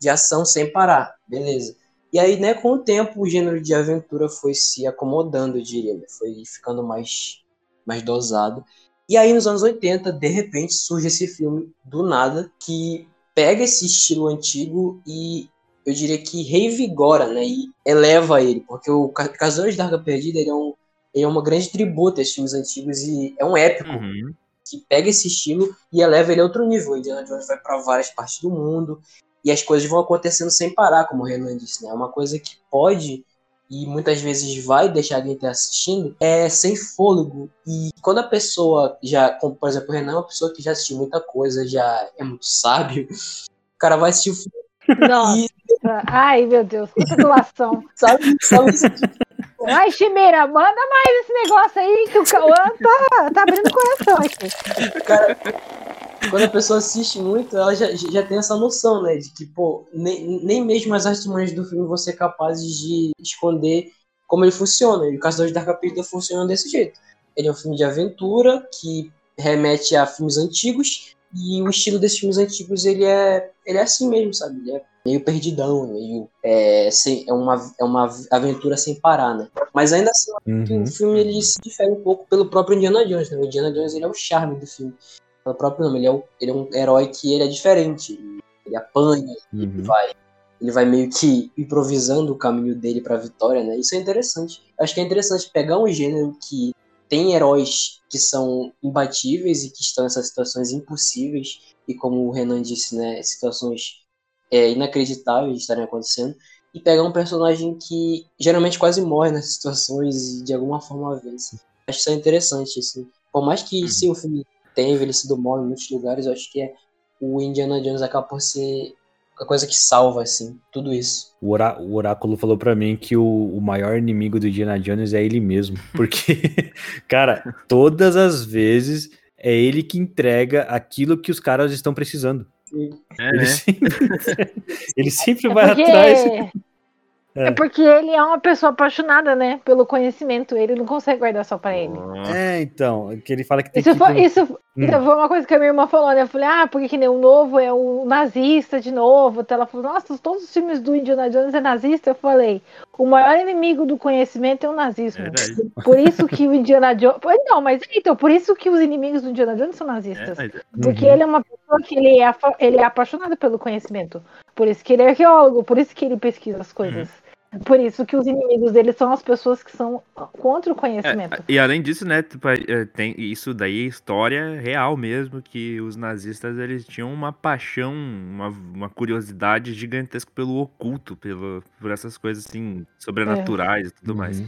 de ação sem parar, beleza. E aí, né, com o tempo, o gênero de aventura foi se acomodando, eu diria, né? foi ficando mais, mais dosado. E aí, nos anos 80, de repente, surge esse filme do nada, que pega esse estilo antigo e eu diria que revigora, né, e eleva ele, porque o Ca- Caçadores da Arca Perdida ele é, um, ele é uma grande tributo a filmes antigos e é um épico
Uhum.
que pega esse estilo e eleva ele a outro nível. Indiana Jones vai para várias partes do mundo e as coisas vão acontecendo sem parar, como o Renan disse, né? É uma coisa que pode e muitas vezes vai deixar quem está assistindo é sem fôlego. E quando a pessoa já, como por exemplo, o Renan é uma pessoa que já assistiu muita coisa, já é muito sábio, o cara vai assistir o filme
Nossa.
e
Ai, meu Deus, quanta doação.
sabe, sabe isso
Ai, Chimeira, manda mais esse negócio aí que o Cauã tá, tá abrindo o coração aqui.
cara, quando a pessoa assiste muito, ela já, já tem essa noção, né? De que, pô, nem, nem mesmo as artimanhas do filme vão ser capazes de esconder como ele funciona. E o Caçador de Arca Perdida funciona desse jeito. Ele é um filme de aventura que remete a filmes antigos e o estilo desses filmes antigos ele é, ele é assim mesmo, sabe? Ele é meio perdidão, meio é, sem, é, uma, é uma aventura sem parar, né? Mas ainda assim,
Uhum.
o filme ele se difere um pouco pelo próprio Indiana Jones, né? O Indiana Jones ele é o charme do filme. Pelo próprio nome, ele é, o- ele é um herói que ele é diferente. Ele apanha, ele
Uhum.
vai, ele vai meio que improvisando o caminho dele pra vitória, né? Isso é interessante. Eu acho que é interessante pegar um gênero que tem heróis que são imbatíveis e que estão nessas situações impossíveis e como o Renan disse, né, situações é, inacreditáveis de estarem acontecendo e pegar um personagem que geralmente quase morre nessas situações e de alguma forma vence. Acho que isso é interessante, assim. Por mais que
Uhum.
o filme tenha envelhecido mal em muitos lugares, eu acho que é o Indiana Jones acaba por ser a coisa que salva, assim, tudo isso.
O, orá- o oráculo falou pra mim que o, o maior inimigo do Indiana Jones é ele mesmo. Porque, cara, todas as vezes é ele que entrega aquilo que os caras estão precisando.
É,
Ele
né?
sempre, ele sempre
É
vai
porque
atrás.
É porque ele é uma pessoa apaixonada, né? Pelo conhecimento. Ele não consegue guardar só pra ele.
É, então, que ele fala que tem
Isso
que...
foi, isso,
Hum.
isso foi uma coisa que a minha irmã falou, né? Eu falei, ah, porque que nem o novo é o nazista de novo. Então ela falou, nossa, todos os filmes do Indiana Jones é nazista. Eu falei, o maior inimigo do conhecimento é o nazismo.
Verdade.
Por isso que o Indiana Jones. Não, mas então, por isso que os inimigos do Indiana Jones são
É,
nazistas.
mas-
Porque
Uhum.
ele é uma pessoa que ele é, ele é apaixonado pelo conhecimento. Por isso que ele é arqueólogo, por isso que ele pesquisa as coisas. Por isso que os inimigos dele são as pessoas que são contra o conhecimento.
E além disso, né, tipo, é, tem isso daí é história real mesmo, que os nazistas eles tinham uma paixão, uma, uma curiosidade gigantesca pelo oculto, pelo, por essas coisas assim, sobrenaturais e tudo mais.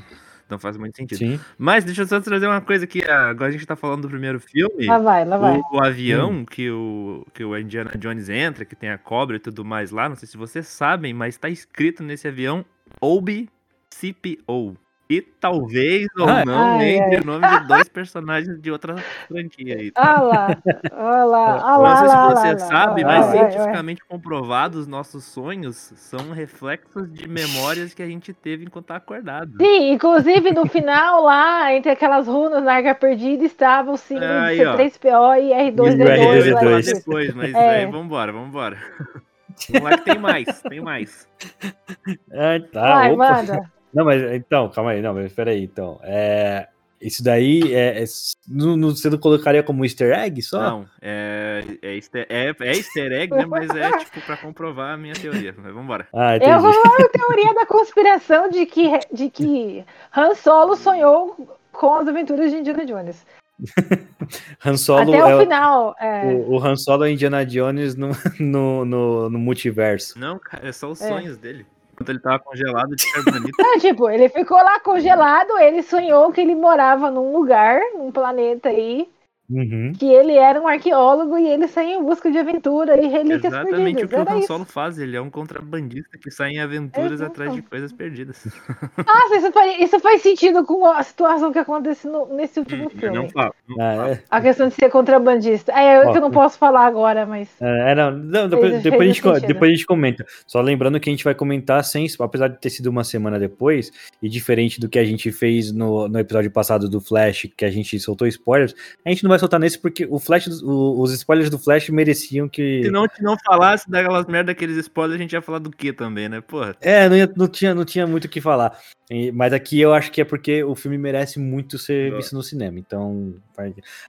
Então faz muito sentido.
Sim.
Mas deixa eu só trazer uma coisa aqui, agora a gente tá falando do primeiro filme.
Lá vai, lá vai.
O, o avião que, o, que o Indiana Jones entra, que tem a cobra e tudo mais lá, não sei se vocês sabem, mas tá escrito nesse avião OB-CPO. E talvez ou
Ah,
não
ai,
entre
ai.
o nome de dois personagens de outra franquia aí. tá?
Ah lá, ah lá, ah
não sei se você
lá,
sabe,
lá,
mas cientificamente comprovado, os nossos sonhos são reflexos de memórias que a gente teve enquanto tá acordado.
Sim, inclusive no final lá, entre aquelas runas na Arca Perdida, estava o símbolo de
Aí, ó.
C3PO e R2D2.
E o
lá
R2D2.
Falar
disso.
depois, mas
É.
aí vambora, vambora. Vamos lá que tem mais, tem mais.
Ah, tá,
Vai,
opa.
manda.
Não, mas então, calma aí, não, mas peraí, então. É, isso daí é, é- não, não- você não colocaria como easter egg só?
Não, é, é, easter, é, é easter egg, né? Mas é tipo pra comprovar a minha teoria. Mas vambora.
Ah,
Eu vou falar a teoria da conspiração de que, de que Han Solo sonhou com as aventuras de Indiana Jones.
Han Solo
Até
é
o
o,
final. É,
o, o Han Solo é Indiana Jones no, no, no, no multiverso.
Não, cara, é só os
É.
sonhos dele. Ele tava congelado de carbonita.
Não, tipo, ele ficou lá congelado, ele sonhou que ele morava num lugar, num planeta aí,
Uhum.
que ele era um arqueólogo e ele saiu em busca de aventura e relíquias
Exatamente o
perdidas.
que o
Era
Han
isso.
Solo faz. Ele é um contrabandista que sai em aventuras
Exato.
atrás de coisas perdidas.
Nossa, isso faz, isso faz sentido com a situação que acontece no- nesse último
Hum,
filme.
não fala. não
Ah, é.
A questão de ser contrabandista. É, eu
Ó,
que eu não posso falar agora, mas.
É, não, não, depois,
Fez-
depois, a gente, depois a gente comenta. Só lembrando que a gente vai comentar sem, apesar de ter sido uma semana depois, e diferente do que a gente fez no, no episódio passado do Flash, que a gente soltou spoilers, a gente não vai soltar nesse porque o Flash, o- os spoilers do Flash mereciam que.
Se não, se não falasse daquelas merda, aqueles spoilers, a gente ia falar do que também, né? Porra.
É, não, ia- não tinha, não tinha muito o que falar. E- mas aqui eu acho que é porque o filme merece muito ser visto no cinema. Então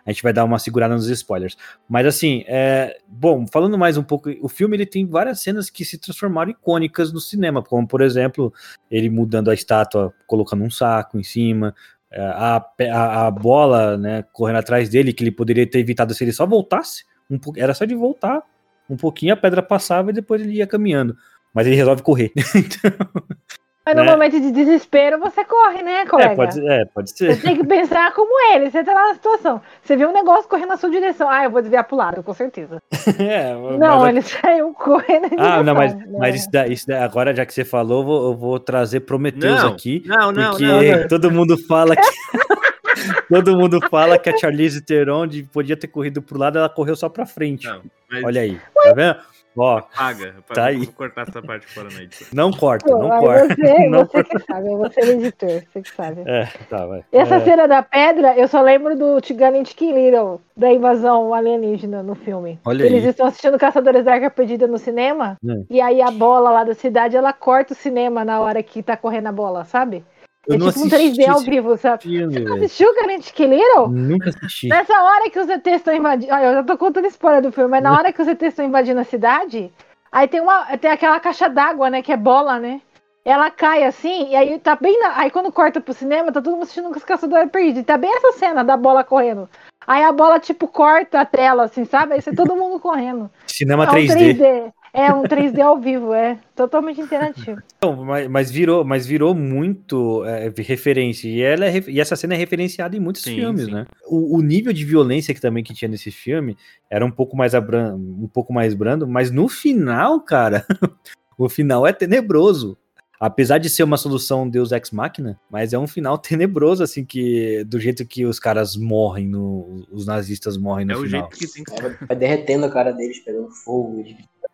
a gente vai dar uma segurada nos spoilers. Mas assim, é, bom, falando mais um pouco, o filme ele tem várias cenas que se transformaram icônicas no cinema, como por exemplo, ele mudando a estátua, colocando um saco em cima. É, A, a, a bola, né, correndo atrás dele, que ele poderia ter evitado se ele só voltasse. Um, era só de voltar um pouquinho, a pedra passava e depois ele ia caminhando. Mas ele resolve correr.
Mas no
Né?
momento de desespero, você corre, né, colega?
É, pode, ser- é, pode
Você
ser.
tem que pensar como ele. Você tá lá na situação. Você viu um negócio correndo na sua direção. Ah, eu vou desviar pro lado, com certeza.
É,
Não,
mas-
ele saiu correndo
Ah, não, mas,
direção,
mas
né?
isso, daí, isso daí- agora, já que você falou, eu vou, eu vou trazer Prometheus
Não,
aqui.
não, não,
porque
não, não.
todo mundo fala que. todo mundo fala que a Charlize Theron de- podia ter corrido pro lado, ela correu só pra frente.
Não, mas
Olha aí, tá vendo? Ó,
paga.
Tá aí.
Vou cortar essa parte fora na edição.
não corta,
Pô,
não corta.
Você,
Não
você que sabe, é você o editor, você que sabe.
É, tá, vai.
Essa
É,
cena da pedra, eu só lembro do Tigani Chicken Little, da invasão alienígena no filme.
Olha
Eles
aí.
estão assistindo Caçadores da Arca Perdida no cinema,
Hum.
e aí a bola lá da cidade, ela corta o cinema na hora que tá correndo a bola, sabe?
Eu
é
não
tipo um
assisti
3D ao vivo, sabe?
filme,
Você não assistiu Tigani Chicken Little?
Nunca assisti.
Nessa hora que os ETs estão invadindo. Olha, eu já tô contando spoiler do filme, mas na hora que os ETs estão invadindo a cidade, aí tem uma. Tem aquela caixa d'água, né? Que é bola, né? Ela cai assim, e aí tá bem na. Aí quando corta pro cinema, tá todo mundo assistindo com os caçadores perdidos. E tá bem essa cena da bola correndo. Aí a bola, tipo, corta a tela, assim, sabe? Aí você todo mundo correndo.
Cinema
é um
3D.
3D. É um 3D ao vivo, é. Totalmente interativo.
Não, mas, mas virou, mas virou muito é, referência. E, ela é e essa cena é referenciada em muitos
Sim,
filmes,
sim.
né? O, o nível de violência que também que tinha nesse filme era um pouco mais abran um pouco mais brando, mas no final, cara, o final é tenebroso. Apesar de ser uma solução Deus Ex Machina, mas é um final tenebroso, assim, que do jeito que os caras morrem, no, os nazistas morrem no
É o
final.
jeito que tem que
Vai, vai derretendo a cara deles, pegando fogo.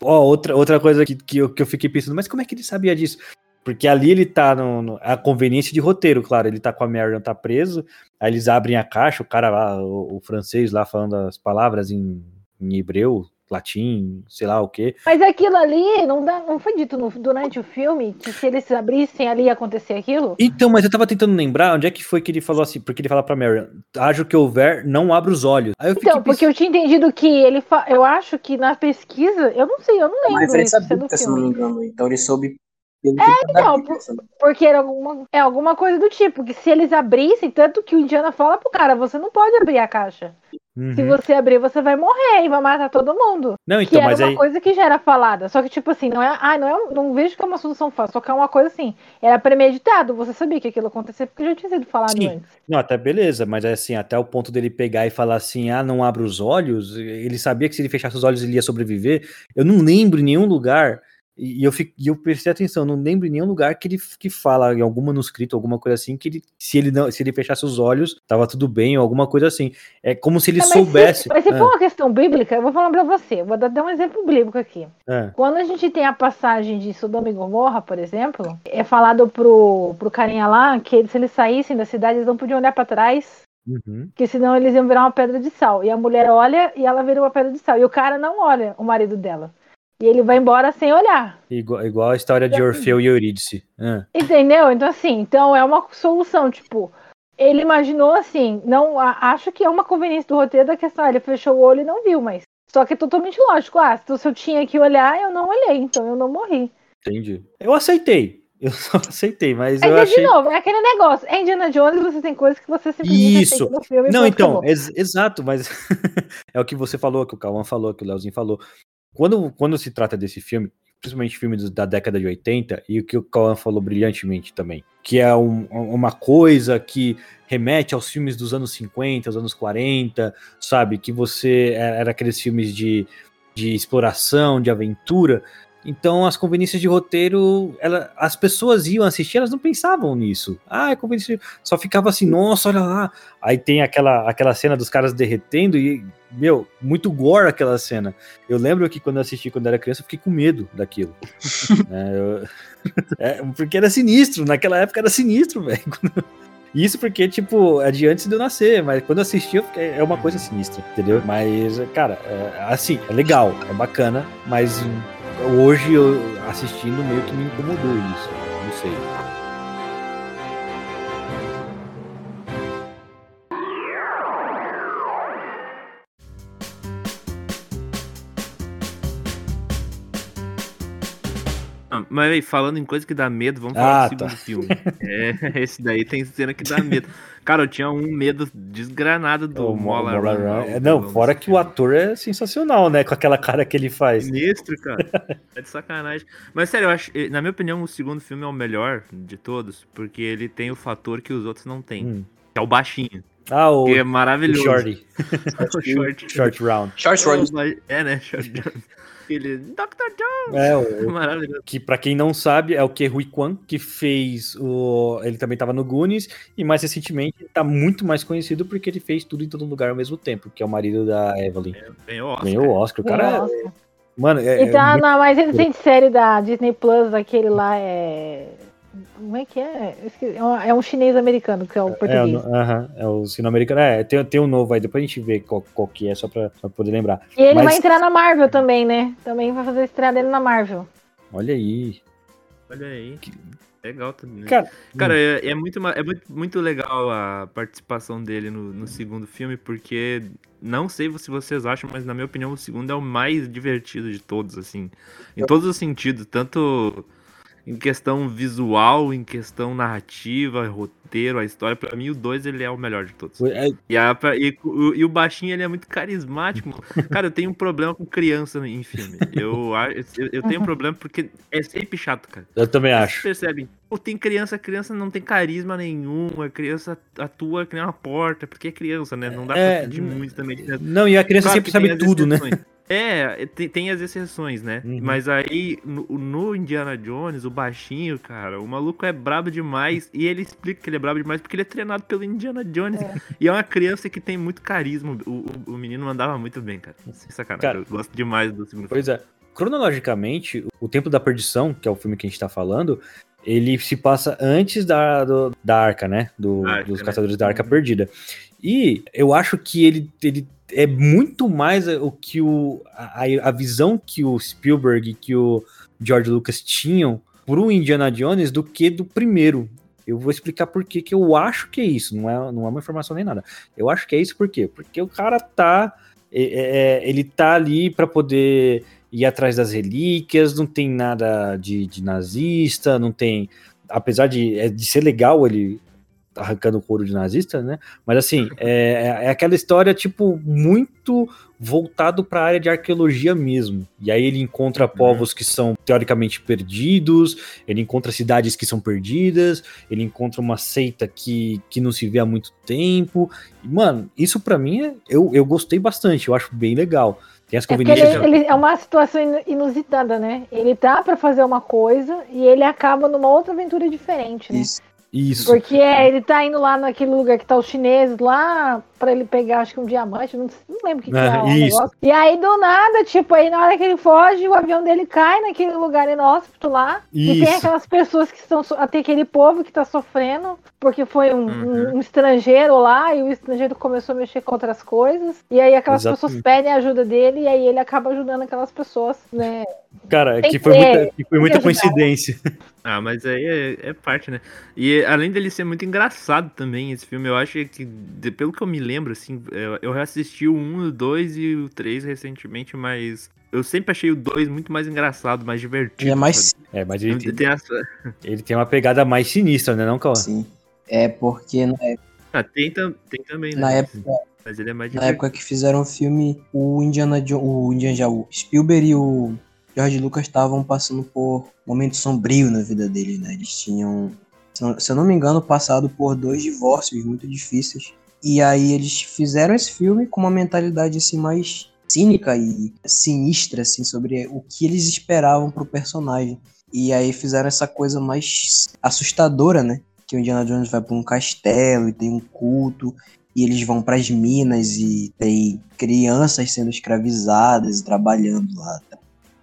Ó, outra, outra coisa que, que, eu, que eu fiquei pensando, mas como é que ele sabia disso? Porque ali ele tá no, no- a conveniência de roteiro, claro. Ele tá com a Marion, tá preso. Aí eles abrem a caixa, o cara lá, o, o francês lá falando as palavras em, em hebreu, latim, sei lá o quê.
Mas aquilo ali não, dá, não foi dito no- durante o filme que se eles se abrissem ali ia acontecer aquilo?
Então, mas eu tava tentando lembrar onde é que foi que ele falou assim, porque ele fala pra Marion, haja o que houver, não abra os olhos. Aí eu
Então, porque eu tinha entendido que ele. fa- Eu acho que na pesquisa. Eu não sei, eu não
É
lembro ser do
bíblica, se eu não me
filme.
engano. Então ele soube. Pelo que na
então,
sabe?
Porque era alguma, é alguma coisa do tipo, que se eles abrissem, tanto que o Indiana fala pro cara, você não pode abrir a caixa.
Uhum.
Se você abrir, você vai morrer e vai matar todo mundo.
Não,
que
então,
era
mas
uma
aí.
coisa que já era falada. Só que, tipo assim, não é. Ah, não, é, não vejo que é uma solução fácil. Só que é uma coisa assim. Era premeditado. Você sabia que aquilo acontecia porque já tinha sido falado
Sim.
antes.
Não, até beleza, mas é assim, até o ponto dele pegar e falar assim, ah, não abra os olhos, ele sabia que se ele fechasse os olhos ele ia sobreviver. Eu não lembro em nenhum lugar, e e eu, fico, e eu prestei atenção, não lembro em nenhum lugar que ele que fala, em algum manuscrito, alguma coisa assim, que ele, se, ele não, se ele fechasse os olhos, tava tudo bem, ou alguma coisa assim. É como se ele
É, mas
soubesse.
Se, mas se
Ah,
for uma questão bíblica, eu vou falar pra você. Vou dar, dar um exemplo bíblico aqui.
ah,
Quando a gente tem a passagem de Sodoma e Gomorra, por exemplo, é falado pro, pro carinha lá que se eles saíssem da cidade, eles não podiam olhar pra trás,
uhum.
porque senão eles iam virar uma pedra de sal. E a mulher olha e ela vira uma pedra de sal. E o cara não olha o marido dela. E ele vai embora sem olhar.
igual, igual a história de Orfeu e Eurídice. Ah,
Entendeu? Então, assim, então é uma solução, tipo, ele imaginou assim, não acho que é uma conveniência do roteiro da questão, ele fechou o olho e não viu, mas. Só que é totalmente lógico. Ah, se eu tinha que olhar, eu não olhei, então eu não morri.
entendi. Eu aceitei. Eu só aceitei, mas eu
é
achei.
de novo, é aquele negócio. É Indiana Jones, você tem coisas que você simplesmente
Isso.
no filme.
Não, então, ex- exato, mas é o que você falou, que o Cauã falou, que o Leozinho falou. Quando, quando se trata desse filme, principalmente filmes da década de 80, e o que o Cauã falou brilhantemente também, que é um- uma coisa que remete aos filmes dos anos 50, os anos 40, sabe? Que você é, era aqueles filmes de, de exploração, de aventura. Então, as conveniências de roteiro, ela, as pessoas iam assistir, elas não pensavam nisso. Ah, é conveniência. Só ficava assim, nossa, olha lá. Aí tem aquela, aquela cena dos caras derretendo e, meu, muito gore aquela cena. Eu lembro que quando eu assisti quando era criança, eu fiquei com medo daquilo. né, eu- é, porque era sinistro, naquela época era sinistro, velho. Isso porque, tipo, é de antes de eu nascer, mas quando eu assisti, eu fiquei- é uma coisa sinistra, entendeu? Mas, cara, é, assim, é legal, é bacana, mas hoje eu assistindo meio que me incomodou isso. Não sei.
Ah, Mas aí, falando em coisa que dá medo, vamos
Ah,
falar do
tá.
segundo filme. É, esse daí tem cena que dá medo. Cara, eu tinha um medo desgranado do
O
Mola
Mola é, Não,
vilão
fora que o ator é sensacional, né? Com aquela cara que ele faz.
Sinistro, cara. É de sacanagem. Mas sério, eu acho, na minha opinião, o segundo filme é o melhor de todos, porque ele tem o fator que os outros não têm,
Hum.
que é o baixinho,
Ah, o,
que é
o
maravilhoso.
Shorty,
o short.
Short Round.
Short Round.
É, né? Short. Ele, Dr. Jones.
É, o,
Maravilhoso.
que pra quem não sabe é o Ke Huy Kwan, que fez o. Ele também tava no Goonies, e mais recentemente ele tá muito mais conhecido porque ele fez tudo em todo lugar ao mesmo tempo, que é o marido da Evelyn.
Ganhou Oscar.
Ganhou o Oscar. O cara.
Nossa.
Mano, é.
E tá
é
na mais recente série da Disney Plus, aquele lá é. Como é que é? É um- É um chinês americano, que é o
é,
português.
o- aham, é o sino-americano. É, tem, tem um novo aí, depois a gente vê qual, qual que é, só pra, pra poder lembrar.
E ele
Mas-
vai entrar na Marvel também, né? Também vai fazer a estreia dele na Marvel.
Olha aí.
Olha aí. Legal também. né?
Cara,
Cara, é, é muito, é muito, muito legal a participação dele no, no segundo filme, porque não sei se vocês acham, mas na minha opinião o segundo é o mais divertido de todos, assim. Em todos os sentidos, tanto em questão visual, em questão narrativa, roteiro, a história. Pra mim, o dois ele é o melhor de todos.
é,
E, a- e o- e o baixinho, ele é muito carismático. Cara, eu tenho um problema com criança em filme. Eu, eu, eu tenho um problema porque é sempre chato, cara.
eu também
Vocês
acho.
percebem? Pô, tem criança, a criança não tem carisma nenhum, a criança atua que nem uma porta, porque é criança, né? Não dá
É,
pra pedir muito também. criança.
Não, e a criança
Claro
sempre sabe tudo, né?
É, tem, tem as exceções, né?
Uhum.
Mas aí, no, no Indiana Jones, o baixinho, cara, o maluco é brabo demais. E ele explica que ele é brabo demais porque ele é treinado pelo Indiana Jones. E é uma criança que tem muito carisma. O, o, o menino mandava muito bem, cara. Sem sacanagem.
Cara,
eu gosto demais do segundo filme.
Pois é. Cronologicamente, o Templo da Perdição, que é o filme que a gente tá falando, ele se passa antes da, do- da arca, né? Do-
Arca,
dos
né?
caçadores da arca perdida. E eu acho que ele, ele é muito mais o que o, a, a visão que o Spielberg e que o George Lucas tinham pro Indiana Jones do que do primeiro. Eu vou explicar por que que eu acho que é isso. Não é, não é uma informação nem nada. Eu acho que é isso por quê? Porque o cara tá. é- ele tá ali para poder ir atrás das relíquias, não tem nada de, de nazista, não tem. Apesar de, de ser legal ele arrancando o couro de nazista, né? Mas assim, é, é aquela história, tipo, muito voltado para a área de arqueologia mesmo. E aí ele encontra povos que são teoricamente perdidos, ele encontra cidades que são perdidas, ele encontra uma seita que, que não se vê há muito tempo. E, mano, isso para mim é, eu, eu gostei bastante, eu acho bem legal. Tem as
É
conveniências.
ele, ele- é uma situação inu- inusitada, né? Ele tá pra fazer uma coisa e ele acaba numa outra aventura diferente, né?
Isso.
Isso.
Porque é, ele tá indo lá naquele lugar que tá os chineses lá pra ele pegar, acho que um diamante, não, não lembro o que, que é o
isso.
negócio. E aí do nada, tipo, aí na hora que ele foge, o avião dele cai naquele lugar inóspito lá. E tem
Isso.
aquelas pessoas que estão. Tem aquele povo que tá sofrendo porque foi um,
Uhum.
um- um estrangeiro lá e o estrangeiro começou a mexer com outras coisas. E aí aquelas
Exatamente.
pessoas pedem ajuda dele e aí ele acaba ajudando aquelas pessoas, né?
Cara,
Tem
que
que
foi muita, que foi muita
que
coincidência.
Ah, mas aí é, é parte, né? E além dele ser muito engraçado também, esse filme, eu acho que, de- pelo que eu me lembro, assim, eu, eu reassisti o 1, o 2 e o 3 recentemente, mas eu sempre achei o 2 muito mais engraçado, mais divertido.
Ele é mais?
É, mas ele tem,
Tem essa-
ele tem uma pegada mais sinistra, né, não, Cauã?
Sim. É porque na,
Ah, tem, tam- tem também, né?
na época,
Mas ele é mais
na época que fizeram o filme, o Indiana Jones, o Indiana o Spielberg e o George Lucas estavam passando por um momento sombrio na vida deles, né? Eles tinham, se eu não me engano, passado por dois divórcios muito difíceis. E aí eles fizeram esse filme com uma mentalidade assim mais cínica e sinistra assim sobre o que eles esperavam pro personagem. E aí fizeram essa coisa mais assustadora, né? Que o Indiana Jones vai pra um castelo e tem um culto e eles vão para as minas e tem crianças sendo escravizadas e trabalhando lá.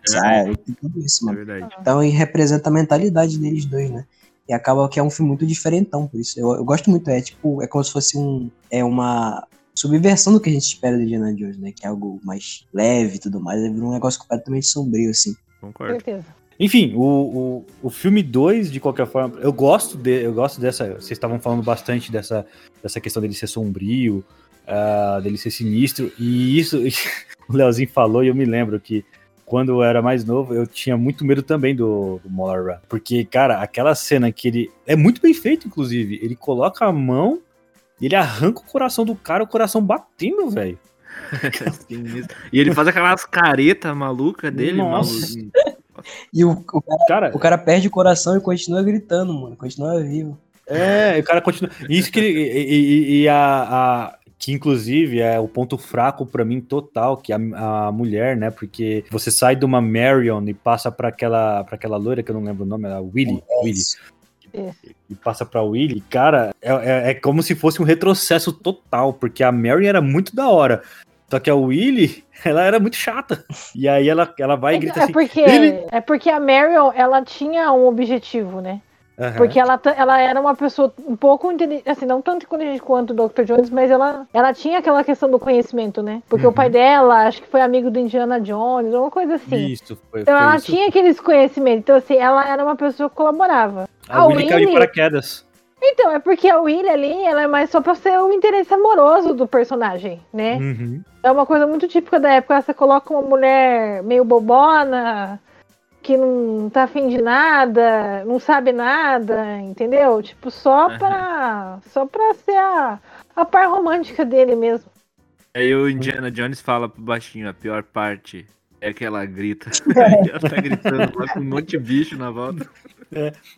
Sabe? Tem tudo isso,
É
mano.
verdade.
Então e representa a mentalidade deles dois, né? E acaba que é um filme muito diferentão, por isso. Eu, eu gosto muito, é tipo, é como se fosse um. É uma subversão do que a gente espera do Indiana Jones, né? Que é algo mais leve e tudo mais. É um negócio completamente sombrio, assim.
Concordo.
Certeza.
Enfim, o, o, o filme 2, de qualquer forma, eu gosto, de, eu gosto dessa. Vocês estavam falando bastante dessa, dessa questão dele ser sombrio, ah, dele ser sinistro, e isso o Leozinho falou, e eu me lembro que quando eu era mais novo, eu tinha muito medo também do, do Molar Run. Porque, cara, aquela cena que ele. É muito bem feito, inclusive. Ele coloca a mão, ele arranca o coração do cara, o coração batendo, velho.
E ele faz aquelas caretas malucas dele,
Nossa.
maluco.
E o, o, cara,
Cara,
o cara perde o coração e continua gritando, mano. Continua vivo.
É, o cara continua. Isso que ele. E, e- e a, a- Que inclusive é o ponto fraco pra mim total, que a, a mulher, né? Porque você sai de uma Marion e passa pra aquela, pra aquela loira que eu não lembro o nome, a Willy. Willy.
Isso.
E passa pra Willy. Cara, é, é, é como se fosse um retrocesso total, porque a Mary era muito da hora. Só que a Willy, ela era muito chata. E aí ela, ela vai e grita
É
assim.
porque, é porque a Marion, ela tinha um objetivo, né?
Aham.
Porque ela, ela era uma pessoa um pouco inteligente, assim, não tanto inteligente quanto o Dr. Jones, mas ela, ela tinha aquela questão do conhecimento, né? Porque o pai dela, acho que foi amigo do Indiana Jones, uma coisa assim.
Isso, foi,
Então
foi
ela
isso.
tinha aqueles conhecimentos. Então, assim, ela era uma pessoa que colaborava.
A
a
Willy caiu
Willy-
paraquedas.
Então, é porque a Willy ali, ela é mais só pra ser o interesse amoroso do personagem, né?
Uhum.
É uma coisa muito típica da época. Você coloca uma mulher meio bobona, que não tá afim de nada, não sabe nada, entendeu? Tipo, só pra. Só pra ser a, a par romântica dele mesmo.
Aí o Indiana Jones fala pro baixinho, a pior parte é que ela grita. Aí ela tá gritando lá com um monte de bicho na volta.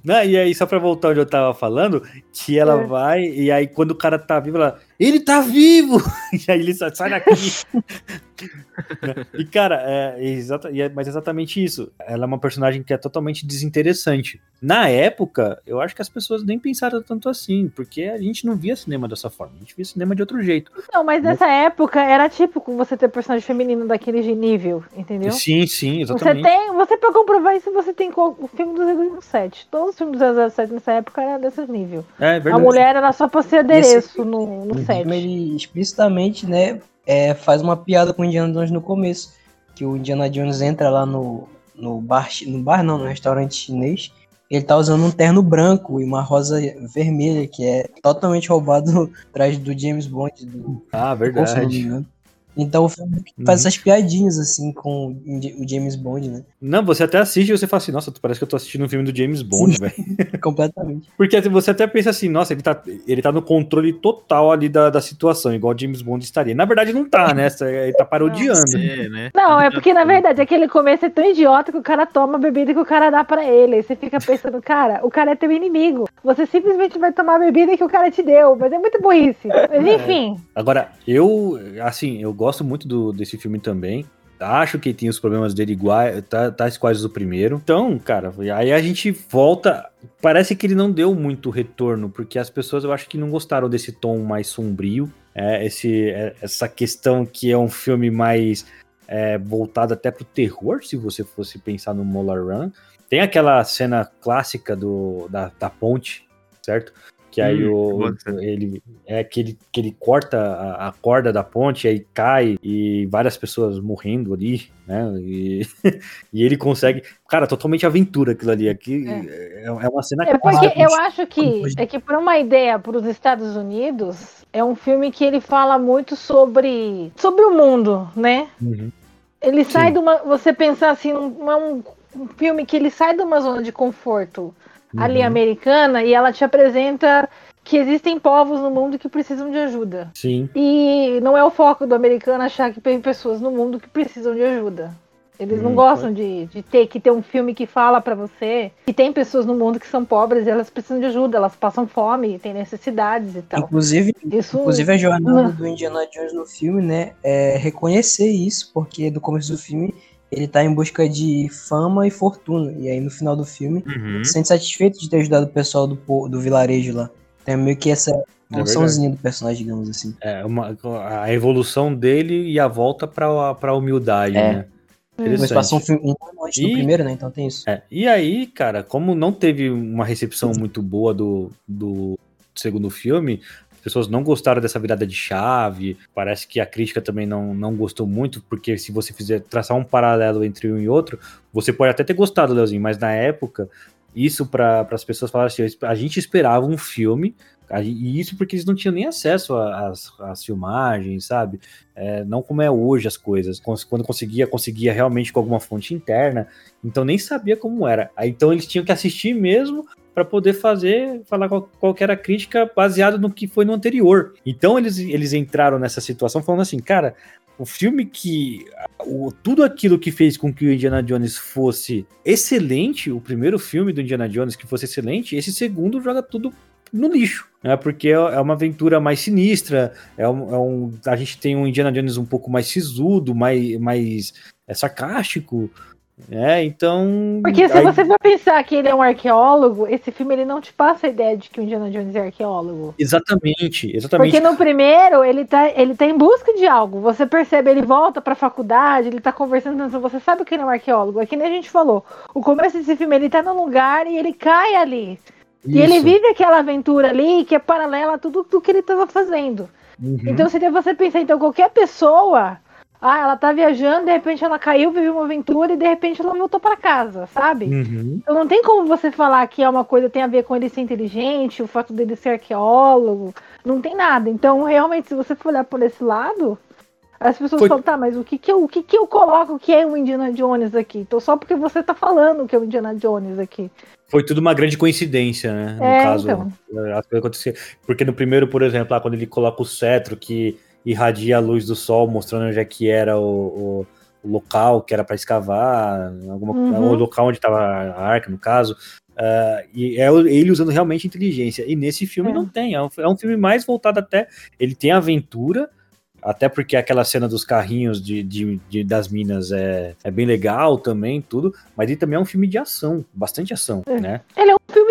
Não, e aí, só pra voltar onde eu tava falando, que ela
É.
vai, e aí quando o cara tá vivo, ela. Ele tá vivo! E aí ele sai, sai daqui. E, cara, é, exata, é- mas é exatamente isso. Ela é uma personagem que é totalmente desinteressante. Na época, eu acho que as pessoas nem pensaram tanto assim, porque a gente não via cinema dessa forma, a gente via cinema de outro jeito.
Não, mas nessa época era típico você ter personagem feminino daquele nível, entendeu?
Sim, sim,
Você
exatamente.
tem, você pra comprovar isso, você tem o filme do 007. Todos os filmes do 007 nessa época eram desse nível.
É
A
verdade.
mulher era só pra ser adereço no, no set.
Filme, ele explicitamente, né, é, faz uma piada com o Indiana Jones no começo. Que o Indiana Jones entra lá no, no bar, no bar não, no restaurante chinês. Ele tá usando um terno branco e uma rosa vermelha, que é totalmente roubado do traje do James Bond, do
Ah, verdade.
Então o filme faz essas piadinhas, assim, com o James Bond, né?
Não, você até assiste e você fala assim, nossa, parece que eu tô assistindo um filme do James Bond, velho.
Completamente.
Porque você até pensa assim, nossa, ele tá, ele tá no controle total ali da, da situação, igual o James Bond estaria. Na verdade, não tá, né? Ele tá parodiando.
É, né?
Não, é porque na verdade aquele começo é tão idiota que o cara toma a bebida que o cara dá pra ele. Aí você fica pensando, cara, o cara é teu inimigo. Você simplesmente vai tomar a bebida que o cara te deu. Mas é muito burrice. Mas enfim.
Agora, eu, assim, eu gosto muito do, desse filme também. Acho que tem os problemas dele iguais, tá, tais quais o primeiro. Então, cara, aí a gente volta. Parece que ele não deu muito retorno, porque as pessoas eu acho que não gostaram desse tom mais sombrio. É, esse, é, essa questão que é um filme mais é, voltado até pro terror, se você fosse pensar no Molar Run. Tem aquela cena clássica do, da, da ponte, certo? Que aí
Hum,
o, ele é que ele, que ele corta a, a corda da ponte, aí cai e várias pessoas morrendo ali, né? E, e ele consegue. Cara, totalmente aventura aquilo ali. Aqui é, é uma cena
É porque eu acho que é que por uma ideia para os Estados Unidos é um filme que ele fala muito sobre sobre o mundo, né?
Uhum.
Ele sai
Sim.
de uma. Você pensar assim, um, é um, um filme que ele sai de uma zona de conforto ali
Uhum.
americana e ela te apresenta que existem povos no mundo que precisam de ajuda.
Sim.
E não é o foco do americano achar que tem pessoas no mundo que precisam de ajuda. Eles não
Hum,
gostam de, de ter que ter um filme que fala pra você que tem pessoas no mundo que são pobres e elas precisam de ajuda, elas passam fome, têm necessidades e tal.
Inclusive,
Isso
Inclusive a jornada do Indiana Jones no filme, né, é reconhecer isso, porque do começo do filme ele tá em busca de fama e fortuna, e aí no final do filme
Uhum.
se sente satisfeito de ter ajudado o pessoal do, do vilarejo lá. Tem meio que essa evoluçãozinha do personagem, digamos assim.
É uma, a evolução dele e a volta pra, pra humildade,
É.
né?
Mas
Interessante.
passou um filme um ano antes do
E-
primeiro, né, então tem isso.
É, e aí, cara, como não teve uma recepção muito boa do, do segundo filme, pessoas não gostaram dessa virada de chave. Parece que a crítica também não, não gostou muito, porque se você fizer traçar um paralelo entre um e outro, você pode até ter gostado, Leozinho, mas na época, isso para as pessoas falaram assim: a gente esperava um filme. E isso porque eles não tinham nem acesso às, filmagens, sabe? É, não como é hoje as coisas. Quando conseguia, conseguia realmente com alguma fonte interna. Então nem sabia como era. Então eles tinham que assistir mesmo para poder fazer, falar qual, crítica baseado no que foi no anterior. Então eles, eles entraram nessa situação falando assim, cara, o filme que. O, tudo aquilo que fez com que o Indiana Jones fosse excelente, o primeiro filme do Indiana Jones que fosse excelente, esse segundo joga tudo no lixo, né? Porque é é uma aventura mais sinistra, é um, é um- a gente tem um Indiana Jones um pouco mais sisudo, mais, mais é, sarcástico, né? Então.
Porque se
aí-
você for pensar que ele é um arqueólogo, esse filme ele não te passa a ideia de que o Indiana Jones é arqueólogo.
Exatamente, exatamente.
Porque no primeiro, ele tá, ele tá em busca de algo. Você percebe, ele volta pra faculdade, ele tá conversando, então você sabe que ele é um arqueólogo. É que nem a gente falou. O começo desse filme, ele tá num lugar e ele cai ali. E ele
Isso.
vive aquela aventura ali que é paralela a tudo o que ele tava fazendo.
Uhum.
Então seria você pensar, então, qualquer pessoa. Ah, ela tá viajando, de repente ela caiu, viveu uma aventura e de repente ela voltou pra casa, sabe?
Uhum.
Então não tem como você falar que é uma coisa tem a ver com ele ser inteligente, o fato dele ser arqueólogo, não tem nada. Então, realmente, se você for olhar por esse lado, as pessoas
Foi-
falam, tá, mas o que que eu, o que que eu coloco que é o Indiana Jones aqui? Então, só porque você tá falando que é o Indiana Jones aqui.
Foi tudo uma grande coincidência, né? No
É,
caso,
então.
as coisas aconteceram. Porque no primeiro, por exemplo, lá, quando ele coloca o cetro que irradia a luz do sol, mostrando onde é que era o, o- local que era para escavar, alguma,
Uhum.
o local onde estava a arca, no caso. ah, e é ele usando realmente inteligência. E nesse filme
É.
não tem. É um, é um filme mais voltado até. Ele tem aventura. Até porque aquela cena dos carrinhos de, de- de- das minas é, é bem legal também, tudo. Mas ele também é um filme de ação, bastante ação,
É.
né?
Ele é um filme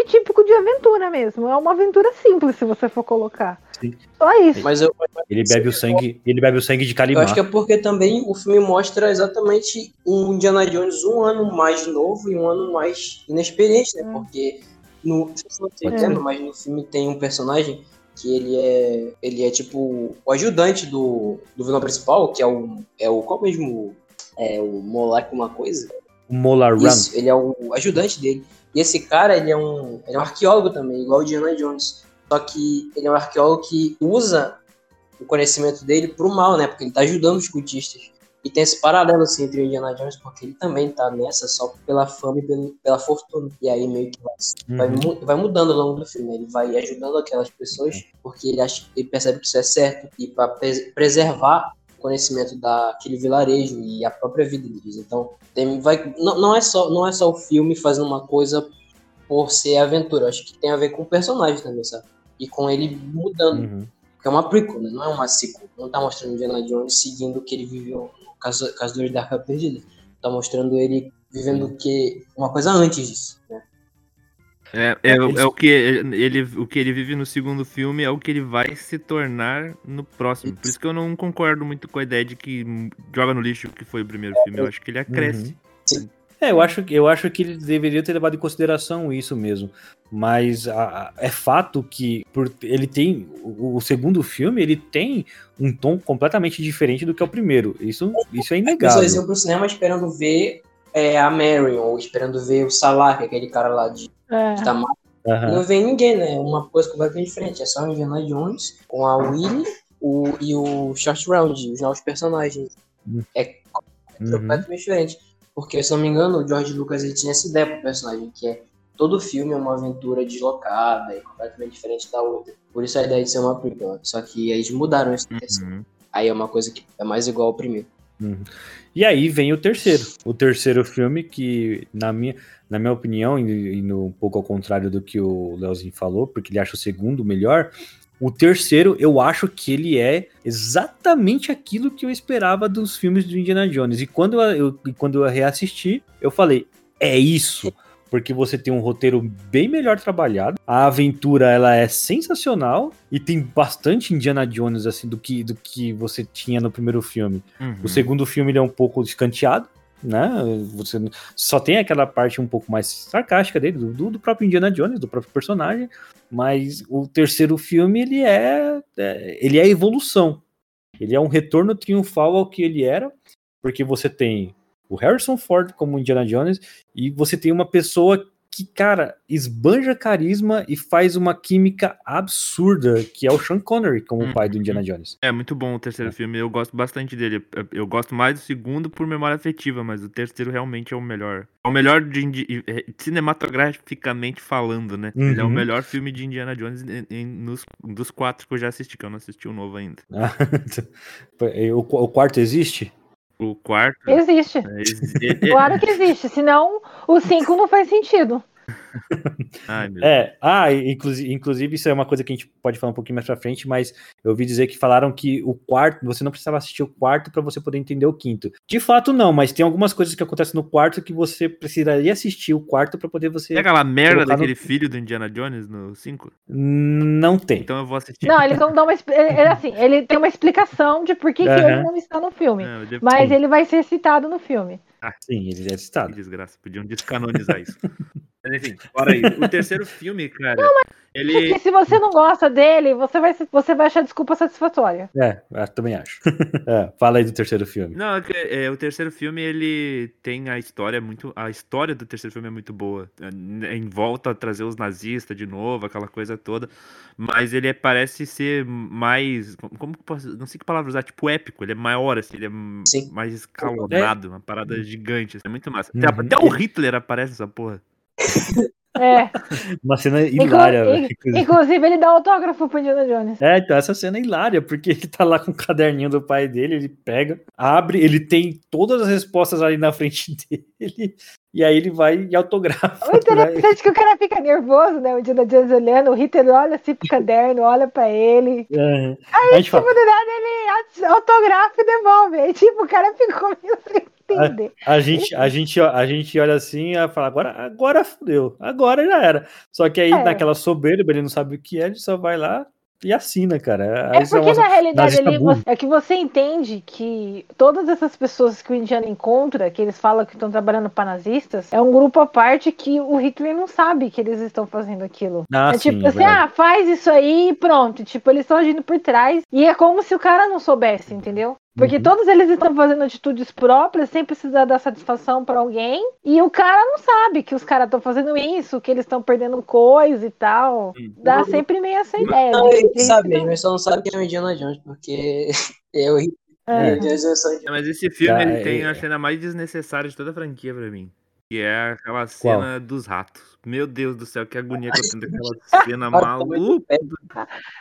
de aventura mesmo. É uma aventura simples, se você for colocar.
Sim.
Só isso.
Mas eu,
Ele bebe o sangue, ele bebe o sangue de
eu
Calimar.
acho que é porque também o filme mostra exatamente um Indiana Jones um ano mais novo e um ano mais inexperiente, né?
Hum.
Porque no, se lembra, mas no filme tem um personagem que ele é ele é tipo o ajudante do, do vilão principal, que é o é o qual mesmo é o Molak uma coisa.
O Mola Run.
Isso, ele é o ajudante dele. E esse cara, ele é um, ele é um arqueólogo também, igual o Indiana Jones. Só que ele é um arqueólogo que usa o conhecimento dele pro mal, né? Porque ele tá ajudando os cultistas. E tem esse paralelo, assim, entre o Indiana Jones, porque ele também tá nessa só pela fama e pela fortuna. E aí meio que vai, vai
Uhum.
mu- vai mudando ao longo do filme. Ele vai ajudando aquelas pessoas porque ele, acha, ele percebe que isso é certo. E para preservar conhecimento daquele vilarejo e a própria vida deles. Então, tem, vai, não, não, é só, não é só o filme fazendo uma coisa por ser aventura. Acho que tem a ver com o personagem também, sabe? E com ele mudando.
Uhum.
Porque é uma prequel, né? não é uma sequel. Não tá mostrando Indiana Jones seguindo o que ele viveu no Caso- Caçadores da Arca Perdida. Tá mostrando ele vivendo o que, uma coisa antes disso, né?
É, é, o- é o que ele, o que ele vive no segundo filme é o que ele vai se tornar no próximo. Por isso que eu não concordo muito com a ideia de que joga no lixo que foi o primeiro filme. Eu acho que ele acresce.
É, eu acho, que- eu acho que ele deveria ter levado em consideração isso mesmo. Mas a- a- é fato que por, ele tem. O, o segundo filme ele tem um tom completamente diferente do que é o primeiro. Isso, isso é
As
inegável.
pessoas iam pro cinema esperando ver é, a Marion, ou esperando ver o Salah, que é aquele cara lá de,
É.
de Tamar.
Aham.
Não vem ninguém, né? É uma coisa completamente diferente. É só o Indiana Jones com a Willy o, e o Short Round, os novos personagens. É
Uhum.
completamente diferente. Porque, se eu não me engano, o George Lucas ele tinha essa ideia pro personagem, que é todo filme é uma aventura deslocada e completamente diferente da outra. Por isso a ideia de ser uma prequel. Só que eles mudaram isso.
Uhum.
Aí é uma coisa que é mais igual ao primeiro.
E aí vem o terceiro. O terceiro filme que, na minha, na minha opinião, indo um pouco ao contrário do que o Leozinho falou, porque ele acha o segundo melhor, o terceiro eu acho que ele é exatamente aquilo que eu esperava dos filmes do Indiana Jones. E quando eu, eu- quando eu reassisti, eu falei, é isso. Porque você tem um roteiro bem melhor trabalhado, a aventura ela é sensacional e tem bastante Indiana Jones assim do que, do que você tinha no primeiro filme.
Uhum.
O segundo filme ele é um pouco escanteado, né? Você só tem aquela parte um pouco mais sarcástica dele, do, do próprio Indiana Jones, do próprio personagem. Mas o terceiro filme ele é, é- ele é evolução. Ele é um retorno triunfal ao que ele era, porque você tem o Harrison Ford como Indiana Jones e você tem uma pessoa que, cara, esbanja carisma e faz uma química absurda, que é o Sean Connery como o pai do Indiana Jones.
É muito bom o terceiro filme, eu gosto bastante dele. Eu- gosto mais do segundo por memória afetiva, mas o terceiro realmente é o melhor. É o melhor de, indi- eh, cinematograficamente falando, né? Ele é o
Uhum.
melhor filme de Indiana Jones em- em- nos, dos quatro que eu já assisti, que eu não assisti o novo ainda.
o, o quarto existe?
O quarto.
Existe.
é, exi- é-
Claro que existe. Senão, o 5 não faz sentido.
Ai, meu
É, ah, inclusive, inclusive isso é uma coisa que a gente pode falar um pouquinho mais pra frente, mas eu ouvi dizer que falaram que o quarto, você não precisava assistir o quarto pra você poder entender o quinto. De fato, não, mas tem algumas coisas que acontecem no quarto que você precisaria assistir o quarto pra poder você.
Tem aquela merda
colocar no-
daquele filho do Indiana Jones no 5?
Não tem.
Então eu vou assistir.
Não, eles não dão uma. Ele, assim, ele tem uma explicação de por que, que
Aham.
ele não está no filme.
Não, devo-
Mas ele vai ser citado no filme.
Sim, ele é
Que
citado.
desgraça, podiam descanonizar isso. Mas enfim, fora aí. O terceiro filme, cara, ele.
Porque se você não gosta dele, você vai, você vai achar desculpa satisfatória.
É, eu também acho. É, fala aí do terceiro filme.
Não, é que, é, o terceiro filme, ele tem a história muito. A história do terceiro filme é muito boa. É, Em volta a trazer os nazistas de novo, aquela coisa toda. Mas ele é- parece ser mais. Como que eu posso. Não sei que palavra usar, tipo épico. Ele é maior, assim, ele é
Sim.
mais escalonado, uma parada gigante. assim, é muito massa. Até,
Uhum.
até o Hitler aparece nessa porra.
É.
Uma cena
Inclu-
hilária,
in-
velho. inclusive.
Ele dá autógrafo pro Indiana Jones.
É, então essa cena é hilária, porque ele tá lá com o caderninho do pai dele, ele pega, abre, ele tem todas as respostas ali na frente dele, e aí ele vai e autografa.
O interessante é que o cara fica nervoso, né? O Indiana Jones olhando, o Ritter olha assim pro caderno, olha pra ele.
É. A gente fala,
Tipo, do nada ele autografa e devolve. Aí, tipo, o cara ficou meio sem entender.
A gente, a gente, a gente olha assim e fala, agora, agora fudeu, agora já era. Só que aí,
É.
naquela soberba, ele não sabe o que é, ele só vai lá e assina, cara. Aí
É porque
mostra-
na realidade você- é que você entende que todas essas pessoas que o Indiana encontra, que eles falam que estão trabalhando para nazistas, é um grupo à parte que o Hitler não sabe que eles estão fazendo aquilo.
Ah,
é tipo
é
assim, ah, faz isso aí e pronto. Tipo, eles estão agindo por trás. E é como se o cara não soubesse, entendeu? Porque
Uhum.
todos eles estão fazendo atitudes próprias sem precisar dar satisfação pra alguém. E o cara não sabe que os caras estão fazendo isso, que eles estão perdendo coisa e tal. Dá sempre meio essa ideia.
Não,
de-
ele sabe mesmo, ele só não sabe que é o Indiana Jones, porque eu ri.
É.
É, Mas esse filme ele tem
é-
a cena mais desnecessária de toda a franquia pra mim. Que é aquela cena dos ratos. Meu Deus do céu, que agonia que eu tenho daquela cena maluca.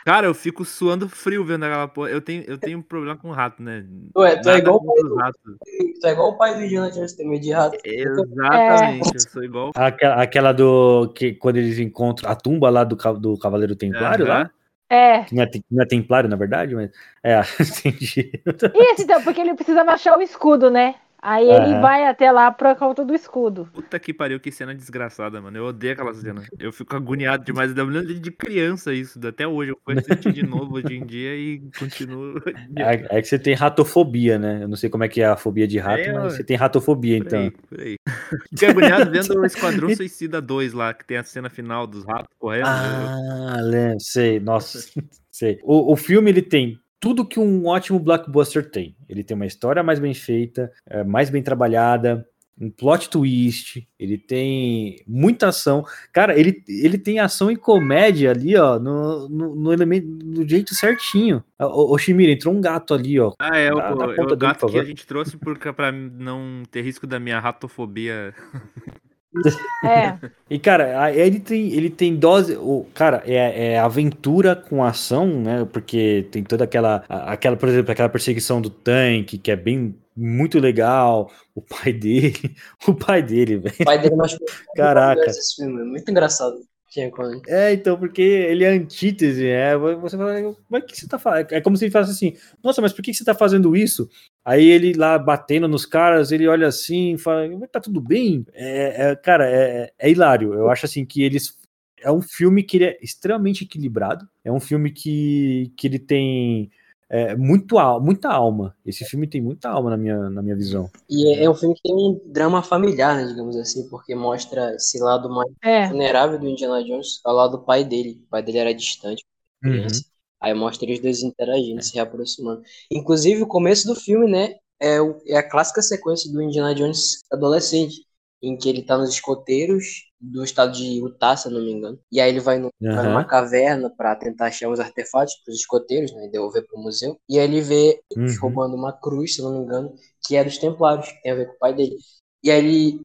Cara, eu fico suando frio vendo aquela porra. Eu tenho, eu tenho um problema com rato, né?
Ué, tu é igual o pai do-
os ratos.
Tu é igual o pai do Indiana Jones, tem medo de rato.
Exatamente, eu sou igual.
Aquela, aquela do. que quando eles encontram a tumba lá do, do Cavaleiro Templário
Aham.
lá.
É.
Que não é, não é Templário, na verdade, mas. É, entendi.
Isso, então, porque ele precisava achar o escudo, né? Aí ele vai até lá por conta do escudo.
Puta que pariu, que cena desgraçada, mano. Eu odeio aquela cena. Eu fico agoniado demais. Eu lembro de criança isso, até hoje. Eu fui assistir de novo hoje em dia e continuo.
É, é que você tem ratofobia, né? Eu não sei como é que é a fobia de rato,
É,
mas você tem ratofobia,
Por
então.
aí, por aí. Fiquei agoniado vendo o Esquadrão Suicida 2 lá, que tem a cena final dos ratos correndo.
Ah, lembro, sei, nossa, sei. O, o filme ele tem tudo que um ótimo blockbuster tem. Ele tem uma história mais bem feita, é, mais bem trabalhada, um plot twist, ele tem muita ação. Cara, ele, ele tem ação e comédia ali, ó, no, no, no elemento, do jeito certinho. Ô, ô Shimira, entrou um gato ali, ó.
Ah, é, o,
Dá- dá
é o
dele,
gato
por
que a gente trouxe por, pra não ter risco da minha ratofobia.
É.
E, cara, a- ele tem, ele tem dose. O, cara, é, é aventura com ação, né? Porque tem toda aquela. aquela, por exemplo, aquela perseguição do tanque, que é bem. Muito legal. O pai dele. O pai dele, velho.
O pai dele machucou.
Caraca.
Esse filme, é muito engraçado.
É, então, porque ele é antítese, é. Você fala, mas o que você tá falando? É como se ele falasse assim: Nossa, mas por que você tá fazendo isso? Aí ele lá batendo nos caras, ele olha assim, fala, mas tá tudo bem? É, é, cara, é, é hilário. Eu acho assim que eles. É um filme que ele é extremamente equilibrado. É um filme que, que ele tem é, muito, muita alma. Esse filme tem muita alma na minha, na minha visão.
E é, é um filme que tem um drama familiar, né, digamos assim, porque mostra esse lado mais
É.
vulnerável do Indiana Jones ao lado do pai dele. O pai dele era distante, criança. Aí mostra eles dois interagindo, se reaproximando. Inclusive, o começo do filme, né, é, o- é a clássica sequência do Indiana Jones adolescente, em que ele tá nos escoteiros do estado de Utah, se eu não me engano. E aí ele vai, no- vai
Aham.
numa caverna para tentar achar os artefatos pros escoteiros, né, e devolver pro museu. E aí ele vê eles
Uhum.
roubando uma cruz, se eu não me engano, que é dos Templários, que tem a ver com o pai dele. E aí ele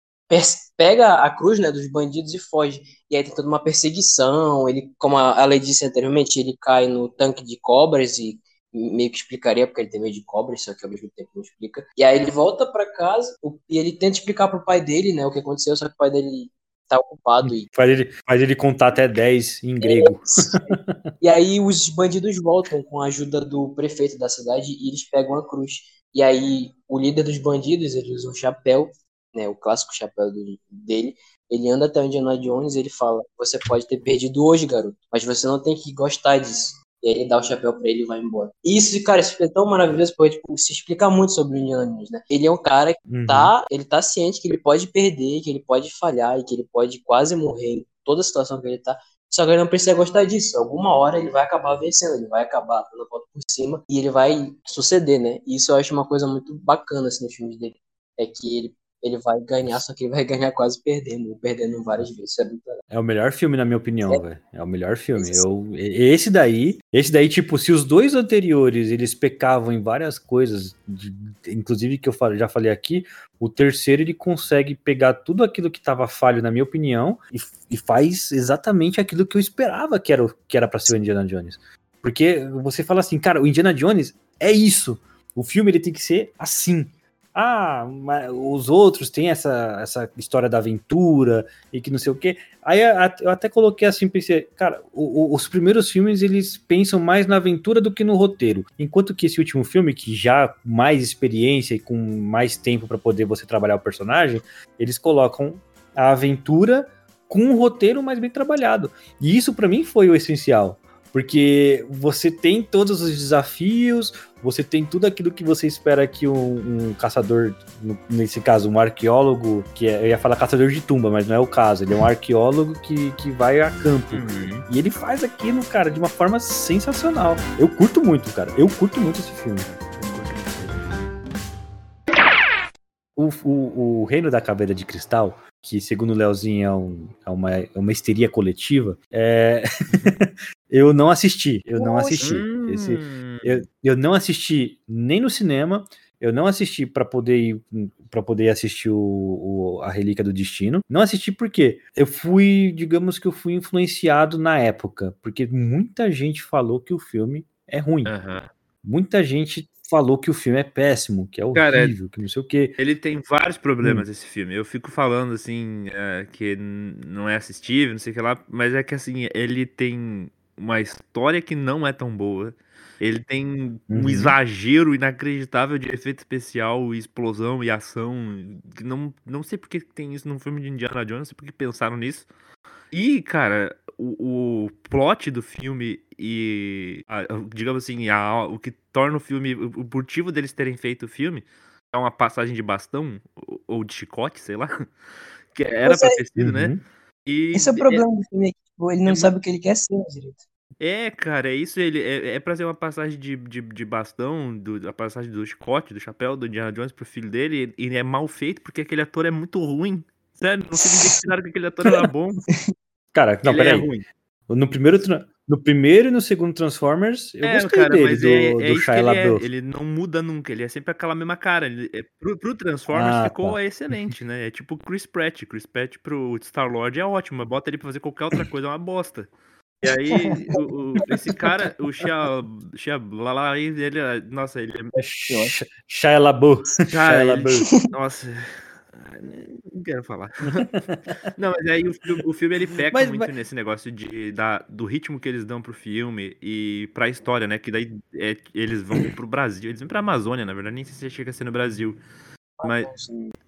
pega a cruz, né, dos bandidos e foge. E aí tem toda uma perseguição, ele, como a lei disse anteriormente, ele cai no tanque de cobras e meio que explicaria porque ele tem medo de cobras, só que ao mesmo tempo não explica. E aí ele volta pra casa e ele tenta explicar pro pai dele, né, o que aconteceu, só que o pai dele tá ocupado e
Faz ele, faz ele contar até 10 em grego.
e aí os bandidos voltam com a ajuda do prefeito da cidade e eles pegam a cruz. E aí o líder dos bandidos, ele usa um chapéu, né, o clássico chapéu do- dele. Ele anda até o Indiana Jones e ele fala: "Você pode ter perdido hoje, garoto, mas você não tem que gostar disso". E aí ele dá o chapéu pra ele e vai embora. E isso, cara, isso é tão maravilhoso porque tipo, se explica muito sobre o Indiana Jones, né? Ele é um cara que
Uhum.
tá, ele tá ciente que ele pode perder, que ele pode falhar e que ele pode quase morrer em toda a situação que ele tá. Só que ele não precisa gostar disso. Alguma hora ele vai acabar vencendo, ele vai acabar dando a volta por cima e ele vai suceder, né? E isso eu acho uma coisa muito bacana assim, nos filmes dele. É que ele ele vai ganhar, só que ele vai ganhar quase perdendo, perdendo várias vezes. É.
É o melhor filme, na minha opinião, velho. É o melhor filme. Eu, e- esse daí, esse daí, tipo, se os dois anteriores eles pecavam em várias coisas, de- inclusive que eu já falei aqui, o terceiro ele consegue pegar tudo aquilo que tava falho, na minha opinião, e, e faz exatamente aquilo que eu esperava que era, que era para ser o Indiana Jones. Porque você fala assim, cara, o Indiana Jones é isso. O filme ele tem que ser assim. Ah, mas os outros têm essa, essa história da aventura e que não sei o quê. Aí eu até coloquei assim, pensei, cara, os primeiros filmes eles pensam mais na aventura do que no roteiro. Enquanto que esse último filme, que já mais experiência e com mais tempo para poder você trabalhar o personagem, eles colocam a aventura com um roteiro mais bem trabalhado. E isso para mim foi o essencial. Porque você tem todos os desafios, você tem tudo aquilo que você espera que um, um caçador, nesse caso, um arqueólogo, que é, eu ia falar caçador de tumba, mas não é o caso, ele é um arqueólogo que, que vai a campo.
Uhum.
E ele faz aquilo, cara, de uma forma sensacional. Eu curto muito, cara. Eu curto muito esse filme. O, o, o Reino da Caveira de Cristal, que segundo o Leozinho é, um- é uma, é uma histeria coletiva, é... eu não assisti. Eu não assisti. Esse,
Hum.
eu, eu não assisti nem no cinema, eu não assisti para poder para poder assistir o, o- a Relíquia do Destino. Não assisti porque eu fui, digamos que eu fui influenciado na época, porque muita gente falou que o filme é ruim.
Aham.
Muita gente falou que o filme é péssimo, que é
Cara,
horrível, que não sei o quê.
Ele tem vários problemas,
Hum.
esse filme. Eu fico falando, assim, é, que não é assistível, não sei o que lá, mas é que, assim, ele tem uma história que não é tão boa. Ele tem um
Uhum.
exagero inacreditável de efeito especial, explosão e ação. Não, não sei porque tem isso num filme de Indiana Jones, não sei porque pensaram nisso. E, cara, o, o plot do filme e, a- digamos assim, a- o que torna o filme, o, o motivo deles terem feito o filme é uma passagem de bastão ou- ou de chicote, sei lá, que era pra
é.
ter sido, né?
Uhum.
E
Esse é o problema do filme, é tipo, ele não
é
sabe o que ele quer ser direito.
É, cara, é isso. Ele é, é pra ser uma passagem de, de, de bastão, do, a passagem do chicote, do chapéu do Indiana Jones pro filho dele, e, e é mal feito porque aquele ator é muito ruim. Sério, não sei dizer que aquele ator era bom.
Cara, não,
é
peraí.
ruim.
No primeiro, no primeiro e no segundo Transformers, eu
é,
gostei
cara,
dele, do,
é, é
do
que
Shia
ele é. Ele não muda nunca, ele é sempre aquela mesma cara. Ele, é, pro, pro Transformers
Ah,
ficou
tá.
excelente, né? É tipo o Chris Pratt. Chris Pratt pro Star-Lord é ótimo, mas bota ele pra fazer qualquer outra coisa, é uma bosta. E aí, o, o- esse cara, o Shia, Shia Lala, ele, é- nossa, ele é
É.
Cara,
Shia
ele-
LaBeouf.
Nossa. Não quero falar. Não, mas aí o filme, o filme ele peca
Mas-
muito
mas-
nesse negócio de, da, do ritmo que eles dão pro filme e pra história, né? Que daí é, eles vão pro Brasil. Eles vão pra Amazônia, na verdade, nem sei se chega a ser no Brasil. Mas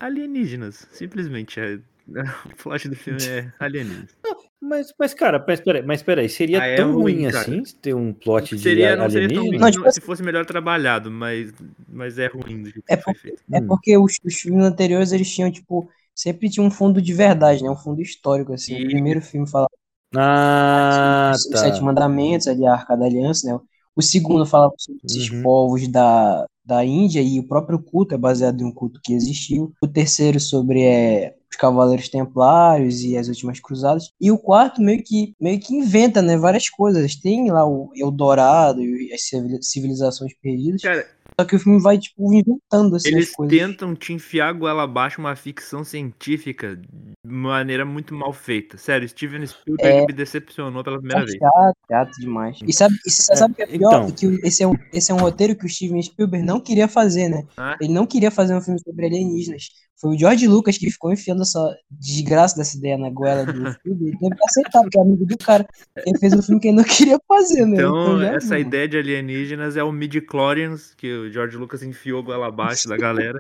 alienígenas, simplesmente. É, o plot do filme é alienígenas.
Mas, mas, cara, mas peraí, mas peraí, seria
Ah, é
tão ruim,
ruim,
assim ter um plot de
Seria, não seria tão ruim
alienígena?
Não,
se
tipo
se fosse melhor trabalhado, mas, mas é ruim do jeito
É
que foi feito.
É
Hum.
porque os, os filmes anteriores, eles tinham, tipo, sempre tinha um fundo de verdade, né? Um fundo histórico, assim.
Sim.
O primeiro filme falava
Ah,
os
tá.
Sete Mandamentos, ali, a Arca da Aliança, né? O segundo falava sobre esses
Uhum.
povos da, da Índia e o próprio culto é baseado em um culto que existiu. O terceiro sobre é, os Cavaleiros Templários e as Últimas Cruzadas. E o quarto meio que, meio que inventa, né? Várias coisas. Tem lá o Eldorado e as civili- civilizações perdidas.
Cara,
Só que o filme vai, tipo, inventando, assim,
Eles tentam te enfiar goela abaixo uma ficção científica de maneira muito mal feita. Sério, Steven Spielberg
É.
me decepcionou pela primeira
É
vez.
chato, chato demais. E sabe, e você
É,
sabe o que é pior?
então.
É que esse, é um, esse é um roteiro que o Steven Spielberg não queria fazer, né?
Ah.
Ele não queria fazer um filme sobre alienígenas. Foi o George Lucas que ficou enfiando essa desgraça dessa ideia na goela do Spielberg. Ele teve que aceitar, porque é amigo do cara. Ele fez um filme que ele não queria fazer, né?
Então,
já
essa
viu.
ideia de alienígenas é o midi-chlorians que o George Lucas enfiou goela abaixo da galera.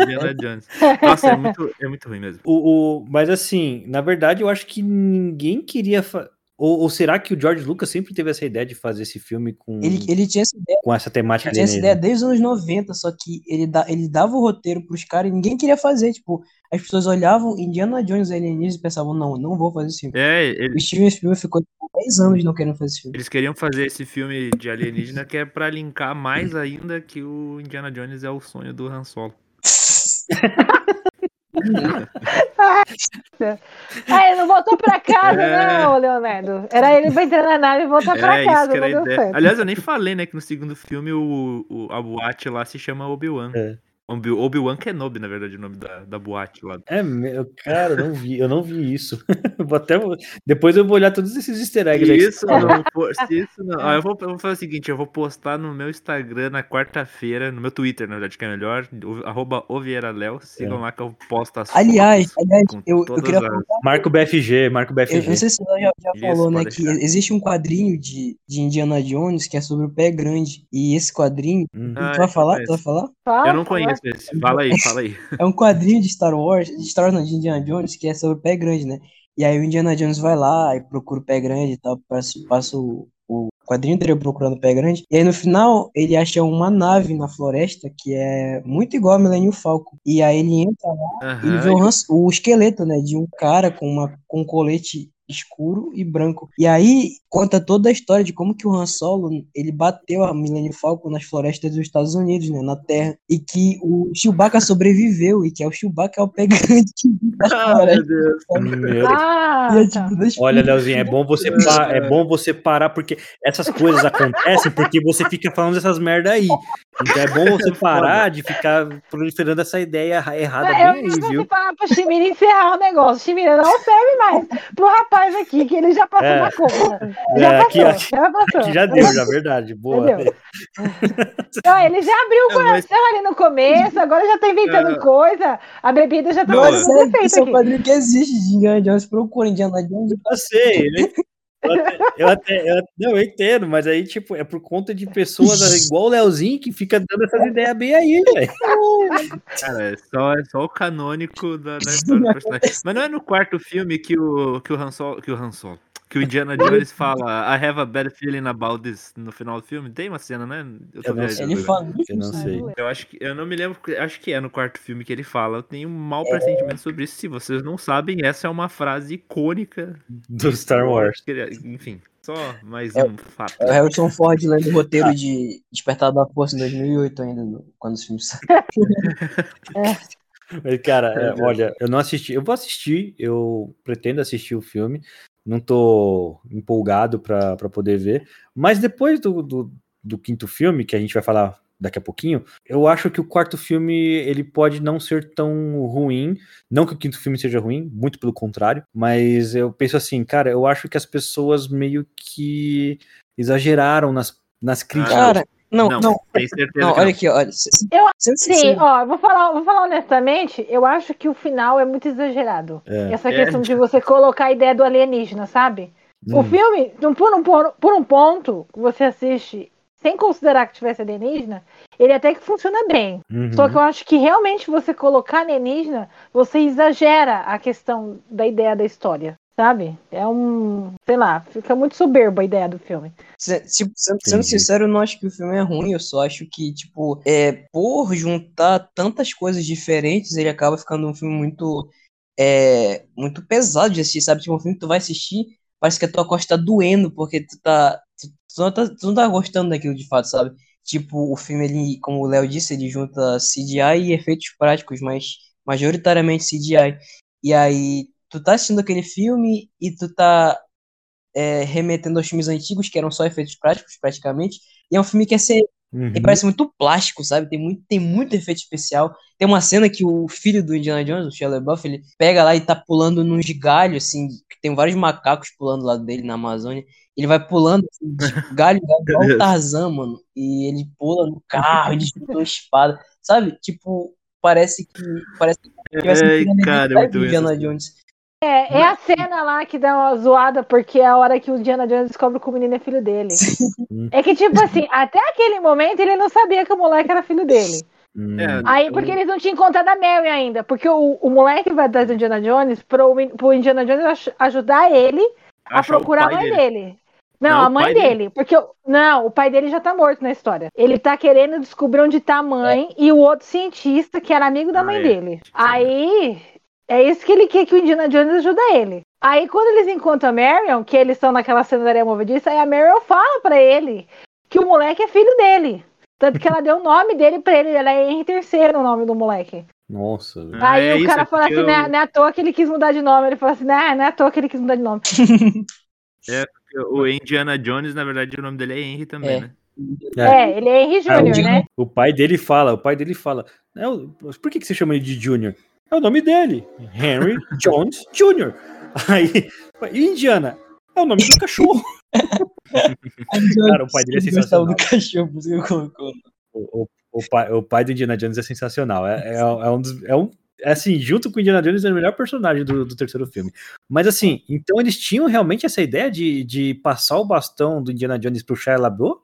Indiana Jones. Nossa, é muito, é muito ruim mesmo.
O, o- mas assim, na verdade, eu acho que ninguém queria. fa- Ou, ou será que o George Lucas sempre teve essa ideia de fazer esse filme com,
Ele, ele tinha essa ideia.
com essa temática
Ele tinha essa ideia
alienígena?
desde os anos 90, só que ele, dá, ele dava o roteiro pros caras e ninguém queria fazer. Tipo, as pessoas olhavam Indiana Jones e alienígenas e pensavam, não, eu não vou fazer esse filme.
É, ele-
O Steven Spielberg ficou tipo, 10 anos não querendo fazer esse filme.
eles queriam fazer esse filme de alienígena que é pra linkar mais ainda que o Indiana Jones é o sonho do Han Solo.
Ah, ele não voltou pra casa,
É.
não, Leonardo. Era ele pra entrar na nave e voltar pra
É, isso
casa,
que era
não
a
deu
ideia.
certo.
Aliás, eu nem falei, né, que no segundo filme o, o- a boate lá se chama Obi-Wan.
É.
Obi- Obi-Wan Kenobi, na verdade, o nome da, da boate lá.
É, meu, cara, eu não vi, eu não vi isso. vou até, depois eu vou olhar todos esses easter eggs
Isso não isso não. Ah, eu, vou, eu vou fazer o seguinte: eu vou postar no meu Instagram na quarta-feira, no meu Twitter, na verdade, que é melhor, arroba Ovieiraléu. Sigam
É.
lá que eu posto as
Aliás,
fotos
aliás, eu, eu queria
as-
Marco BFG, Marco
Eu
BFG.
não sei se você já, já
Isso,
falou, né,
pode
que
deixar.
existe um quadrinho de, de Indiana Jones que é sobre o pé grande. E esse quadrinho,
Hum.
Ah,
tu vai falar?
eu
Tu vai falar?
Fala,
Eu não conheço Fala aí, fala aí.
É um quadrinho de Star Wars, de Star Wars não, de Indiana Jones, que é sobre o pé grande, né? E aí o Indiana Jones vai lá e procura o pé grande e tal, passa, passa o, o quadrinho dele procurando o pé grande. E aí no final ele acha uma nave na floresta que é muito igual a Millennium Falcon. E aí ele entra lá e ele
Aham,
vê o, o esqueleto, né, de um cara com, uma, com um colete escuro e branco. E aí conta toda a história de como que o Han Solo, ele bateu a Millennium Falcon nas florestas dos Estados Unidos, né, na Terra, e que o Chewbacca sobreviveu, e que é o Chewbacca é o pé grande que vive nas
Ah, meu. Deus.
Meu
Ah,
é
tá.
tipo, eu
Olha, Leozinho, é bom você é bom você parar porque essas coisas acontecem porque você fica falando essas merda aí. Então é bom você parar de ficar proliferando essa ideia erra- errada
Ah,
bem
eu
aí, viu?
falar pro Chimira encerrar o negócio. Chimira não serve mais pro rapaz aqui, que ele já passou
É.
na conta.
É,
Já
aqui-
passou,
aqui-
já passou.
Que já deu, já verdade. Boa.
Não, ele já abriu o
É, mas-
coração ali no começo, agora já tá inventando
É.
coisa. A bebida já tá fazendo
Sério,
efeito
esse é
aqui.
quadrinho que existe de Indiana Jones. Procura Indiana Jones.
Eu sei, né? Eu até, eu até- eu- não, eu entendo, mas aí, tipo, é por conta de pessoas igual o Leozinho que fica dando essas ideias bem aí, velho.
Cara, é só, é só o canônico da, da história do personagem. Mas não é no quarto filme que o, que o Han Solo, que o Han Solo, que o Indiana Jones fala I have a bad feeling about this no final do filme? Tem uma cena, né? Eu tô
Eu não sei.
Ele fala.
Eu não sei.
Eu acho que eu não me lembro, acho que é no quarto filme que ele fala. Eu tenho um mau pressentimento sobre isso. Se vocês não sabem, essa é uma frase icônica
Do Star Wars.
Enfim, só mais
É-
um fato.
É o Harrison Ford lendo o roteiro de Despertar da Força em 2008 ainda, quando os filmes saíram.
Mas, cara, é, olha, eu não assisti, eu vou assistir, eu pretendo assistir o filme, não tô empolgado pra poder ver, mas depois do, do, do quinto filme, que a gente vai falar daqui a pouquinho, eu acho que o quarto filme ele pode não ser tão ruim, não que o quinto filme seja ruim, muito pelo contrário, mas eu penso assim, cara, eu acho que as pessoas meio que exageraram nas, nas críticas.
Cara, não,
não,
não.
certeza
Não, olha aqui, olha.
Eu- Sim,
sincero,
ó, vou falar, vou falar honestamente, eu acho que o final é muito exagerado.
É.
Essa
É.
questão de você colocar a ideia do alienígena, sabe? O
Hum,
filme, então, por um, por, por um ponto, que você assiste sem considerar que tivesse alienígena, ele até que funciona bem.
uhum.
Só que eu acho que realmente você colocar alienígena, você exagera a questão da ideia da história, sabe? É um, sei lá, fica muito soberbo a ideia do filme.
se- tipo, sendo, sendo sincero, eu não acho que o filme é ruim, eu só acho que, tipo, é, por juntar tantas coisas diferentes, ele acaba ficando um filme muito, é, muito pesado de assistir, sabe? Tipo, um filme que tu vai assistir, parece que a tua costa tá doendo, porque tu tá, tu, tu não tá, tu não tá gostando daquilo de fato, sabe? Tipo, o filme, ele, como o Léo disse, ele junta CGI e efeitos práticos, mas majoritariamente CGI. E aí, tu tá assistindo aquele filme e tu tá é, remetendo aos filmes antigos, que eram só efeitos práticos, praticamente. E é um filme que é ser,
Uhum.
ele parece muito plástico, sabe? Tem muito, tem muito efeito especial. Tem uma cena que o filho do Indiana Jones, o Shia LaBeouf, ele pega lá e tá pulando nos galhos, assim, que tem vários macacos pulando lá dele na Amazônia. Ele vai pulando assim, de galho, galho, igual o. Tarzan, mano. E ele pula no carro, ele chuta uma espada. Sabe? Tipo, parece que. Parece que filme
cara, é muito
Indiana
essa
Jones.
É, é a cena lá que dá uma zoada, porque é a hora que o Indiana Jones descobre que o menino é filho dele. É que, tipo assim, até aquele momento ele não sabia que o moleque era filho dele.
Hum.
É,
Aí, porque eles não tinham encontrado a Mary ainda. Porque o, o moleque vai atrás do Indiana Jones pro, pro Indiana Jones ajudar ele a
Achar
procurar a mãe
dele.
dele. Não,
Não,
a mãe
dele.
dele. Porque, o- não, o pai dele já tá morto na história. Ele tá querendo descobrir onde tá a mãe e o outro cientista, que era amigo da
Ah,
mãe
é.
dele. Aí, é isso que ele quer que o Indiana Jones ajuda ele. Aí, quando eles encontram a Marion, que eles estão naquela cena da areia movediça, aí a Marion fala pra ele que o moleque é filho dele. Tanto que ela deu o nome dele pra ele, ela é Henry III o nome do moleque.
Nossa. velho.
Ah,
Aí
é
o cara
é
fala assim, não, é,
eu-
não é à toa que ele quis mudar de nome. Ele fala assim, não, não é à toa que ele quis mudar de nome.
O Indiana Jones, na verdade, o nome dele é Henry também,
É.
né?
É, ele é Henry
Ah, o
Jr., né?
O pai dele fala, o pai dele fala, "É, por que, que você chama ele de Junior? É o nome dele, Henry Jones Jr. Aí, e Indiana, é o nome do cachorro. Cara, o pai dele é sensacional.
do cachorro, por isso que eu colocou.
O, o- o pai, o pai do Indiana Jones é sensacional. É, é, é um dos. É um, é assim, junto com o Indiana Jones, é o melhor personagem do, do terceiro filme. Mas assim, então eles tinham realmente essa ideia de, de passar o bastão do Indiana Jones pro Shia LaBeouf?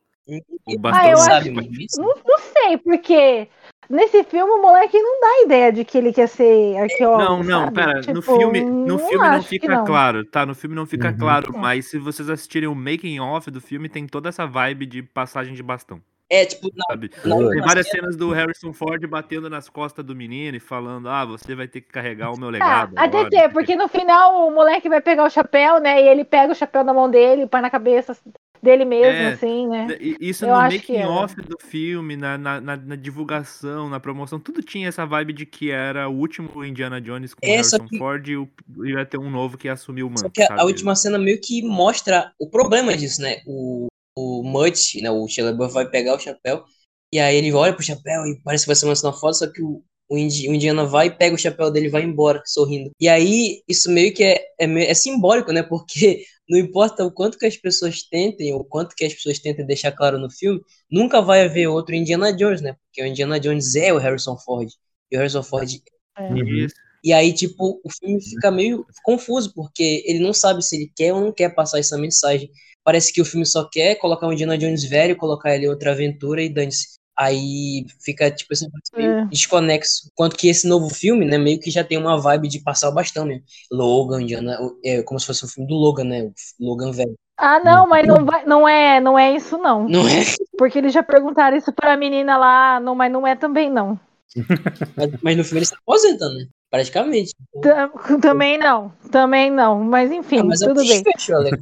O bastão
Ah, eu
do-
sabe isso?
Não, não sei, porque nesse filme o moleque não dá ideia de que ele quer ser arqueólogo.
Não, não,
sabe?
pera, no
Tipo,
filme, no filme não fica
não.
claro, tá? No filme não fica
Uhum.
claro,
É.
mas se vocês assistirem o making off do filme, tem toda essa vibe de passagem de bastão,
É, tipo, na,
sabe?
na
Tem
várias
cena-
cenas do Harrison Ford batendo nas costas do menino e falando: "Ah, você vai ter que carregar o meu
Ah,
legado".
até
agora,
ter,
não o
porque no final o moleque vai pegar o chapéu, né? E ele pega o chapéu na mão dele, põe na cabeça dele mesmo,
É,
assim, né?
E- Isso
Eu
no making
era.
off do filme, na, na, na- na divulgação, na promoção, tudo tinha essa vibe de que era o último Indiana Jones com
É,
Harrison
que-
Ford e o- e ia ter um novo que ia assumir o manto.
Só que a, a última cena meio que mostra o problema disso, né? O, o Mutt, né? O Shia LaBeouf vai pegar o chapéu e aí ele olha pro chapéu e parece que vai ser uma cena foda, só que o, o, Indi- o Indiana vai, pega o chapéu dele e vai embora, sorrindo. E aí, isso meio que é, é, meio- é simbólico, né? Porque não importa o quanto que as pessoas tentem, ou o quanto que as pessoas tentem deixar claro no filme, nunca vai haver outro Indiana Jones, né? Porque o Indiana Jones é o Harrison Ford. E o Harrison Ford
Isso.
e aí, tipo, o filme fica meio confuso, porque ele não sabe se ele quer ou não quer passar essa mensagem. Parece que o filme só quer colocar um Indiana Jones velho, colocar ele em outra aventura e dane-se. Aí fica, tipo assim,
É.
desconexo. Quanto que esse novo filme, né, meio que já tem uma vibe de passar o bastão, né? Logan, Indiana, é como se fosse o filme do Logan, né? O Logan velho.
Ah, não, mas não, vai, não, é, não é isso, não.
Não é?
Porque eles já perguntaram isso pra menina lá, não, mas não é também, não.
Mas, mas no filme ele se aposenta, né? Praticamente.
Tam- Também não, também não. Mas enfim,
Ah, mas o
tudo bem.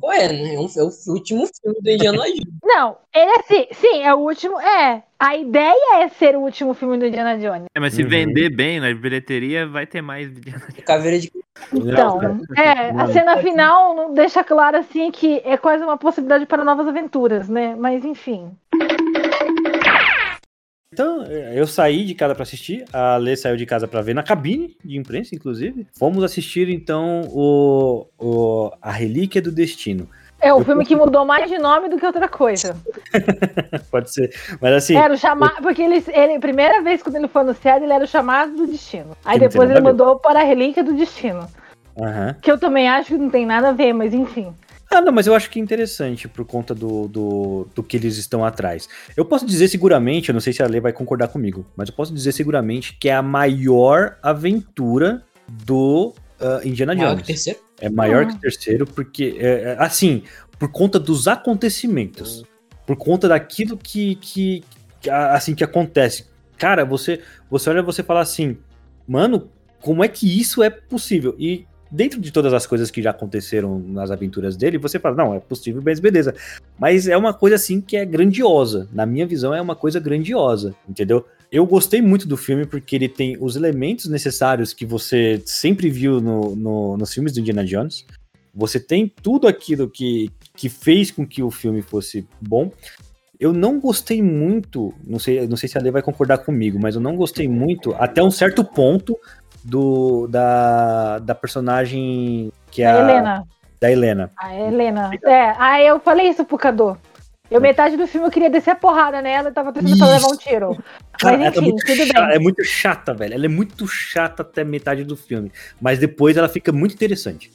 Qual é, né? É, um- é o último filme do Indiana Jones.
Não, ele é sim, sim, é o último. É, a ideia é ser o último filme do Indiana Jones.
É, mas se
Uhum.
vender bem na bilheteria, vai ter mais.
Caveira de
Então, é, a cena final não deixa claro assim que é quase uma possibilidade para novas aventuras, né? Mas enfim.
Então, eu saí de casa pra assistir, a Lê saiu de casa pra ver na cabine de imprensa, inclusive. Fomos assistir, então, o, o A Relíquia do Destino.
É o filme que mudou mais de nome do que outra coisa.
Pode ser. Mas assim,
Era o chamado. Porque ele, ele, primeira vez quando ele foi anunciado, ele era o chamado do destino. Aí
Que
depois ele mudou para a relíquia do destino.
aham.
Que eu também acho que não tem nada a ver, mas enfim.
Ah, não, mas eu acho que é interessante por conta do, do, do que eles estão atrás. Eu posso dizer seguramente, eu não sei se a Lê vai concordar comigo, mas eu posso dizer seguramente que é a maior aventura do ah, Indiana
Maior que
Jones.
o terceiro?
É maior
Ah.
que o terceiro, porque, é, é, assim, por conta dos acontecimentos, por conta daquilo que, que, que, assim, que acontece. Cara, você, você olha e você fala assim, mano, como é que isso é possível? E dentro de todas as coisas que já aconteceram nas aventuras dele, você fala, não, é possível, mas beleza. Mas é uma coisa, assim, que é grandiosa. Na minha visão, é uma coisa grandiosa, entendeu? Eu gostei muito do filme porque ele tem os elementos necessários que você sempre viu no, no- nos filmes do Indiana Jones. Você tem tudo aquilo que, que fez com que o filme fosse bom. Eu não gostei muito, não sei, não sei se a Lê vai concordar comigo, mas eu não gostei muito até um certo ponto do da, da personagem que é
A
a,
Helena.
da Helena.
A Helena. É, aí eu falei isso pro Cadu. Eu, metade do filme, eu queria descer a porrada nela e tava tentando levar um tiro.
Cara,
Mas
é
enfim, tudo
chata,
bem.
é muito chata, velho. Ela é muito chata até metade do filme. Mas depois ela fica muito interessante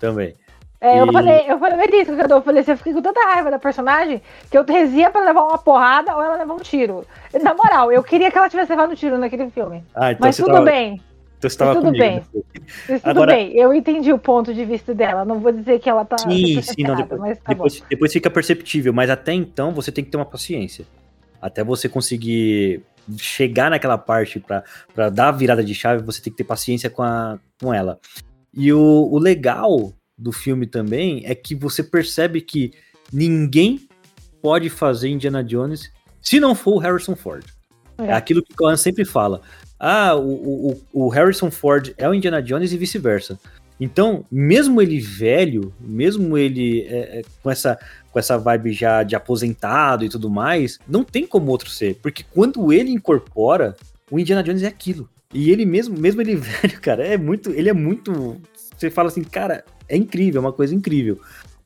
também.
É, eu
E-
falei, eu falei isso, Cadu. Eu falei assim, eu fiquei com tanta raiva da personagem que eu rezia pra levar uma porrada ou ela levar um tiro. Na moral, eu queria que ela tivesse levado um tiro naquele filme.
Ah, então
Mas tudo
tava,
bem.
Então você tava
tudo
comigo.
bem.
né?
Tudo
Agora-
bem, eu entendi o ponto de vista dela. Não vou dizer que ela tá.
Sim, sim, não, depois,
tá
depois, depois fica perceptível, mas até então você tem que ter uma paciência. Até você conseguir chegar naquela parte pra dar a virada de chave, você tem que ter paciência com, a, com ela. E o, o legal do filme também é que você percebe que ninguém pode fazer Indiana Jones se não for o Harrison Ford. É,
É.
aquilo que o Conan sempre fala. Ah, o, o, o Harrison Ford é o Indiana Jones e vice-versa. Então, mesmo ele velho, mesmo ele é, é, com, essa, com essa vibe já de aposentado e tudo mais, não tem como outro ser. Porque quando ele incorpora, o Indiana Jones é aquilo. E ele mesmo, mesmo ele velho, cara, é muito. Ele é muito. Você fala assim, cara, é incrível, é uma coisa incrível.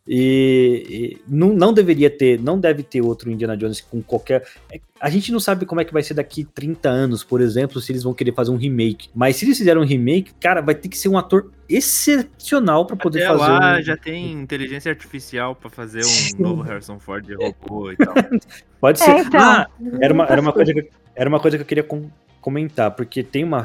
E, e não, não deveria ter, não deve ter outro Indiana Jones com qualquer. é- A gente não sabe como é que vai ser daqui 30 anos, por exemplo, se eles vão querer fazer um remake. Mas se eles fizerem um remake, cara, vai ter que ser um ator excepcional pra poder
Até
fazer
lá
um.
já tem inteligência artificial pra fazer um novo Harrison Ford de robô e tal.
Pode ser.
É, então,
ah, era uma, era uma coisa que, eu- era uma coisa que eu queria com- comentar, porque tem uma,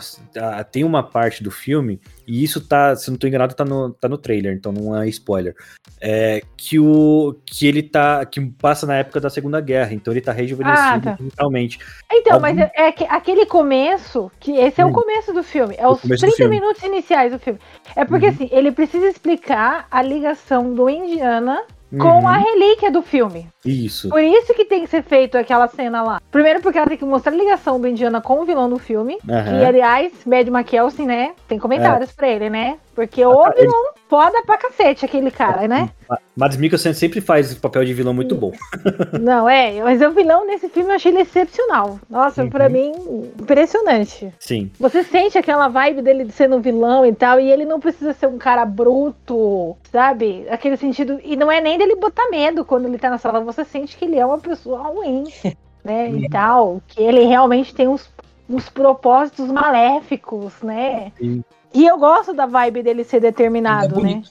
tem uma parte do filme, e isso tá, se não tô enganado, tá no, tá no trailer, então não é spoiler. É, que, o, que ele tá. que passa na época da Segunda Guerra, então ele tá rejuvenescido
Ah, tá.
mentalmente.
Então,
Algum-
mas é, é que aquele começo, que esse é
Hum.
o começo do filme, é
O
os
começo do
30
filme.
minutos iniciais do filme. É porque
Uhum.
assim, ele precisa explicar a ligação do Indiana com
Uhum,
a relíquia do filme.
Isso.
Por isso que tem que ser feito aquela cena lá. Primeiro porque ela tem que mostrar a ligação do Indiana com o vilão do filme. Que,
Aham.
aliás, Mad McKelsen, né? Tem comentários pra ele, né? Porque o
Ah, ele-
foda pra cacete, aquele cara, né?
Mads Mikkelsen sempre faz papel de vilão muito bom.
Não, é, mas o vilão nesse filme eu achei ele excepcional. Nossa,
Uhum.
pra mim, impressionante.
Sim.
Você sente aquela vibe dele de sendo um vilão e tal, e ele não precisa ser um cara bruto, sabe? Aquele sentido. E não é nem dele botar medo quando ele tá na sala, você sente que ele é uma pessoa ruim, né? E tal. Que ele realmente tem uns, uns propósitos maléficos, né?
Sim.
E eu gosto da vibe dele ser determinado,
Ele é
né?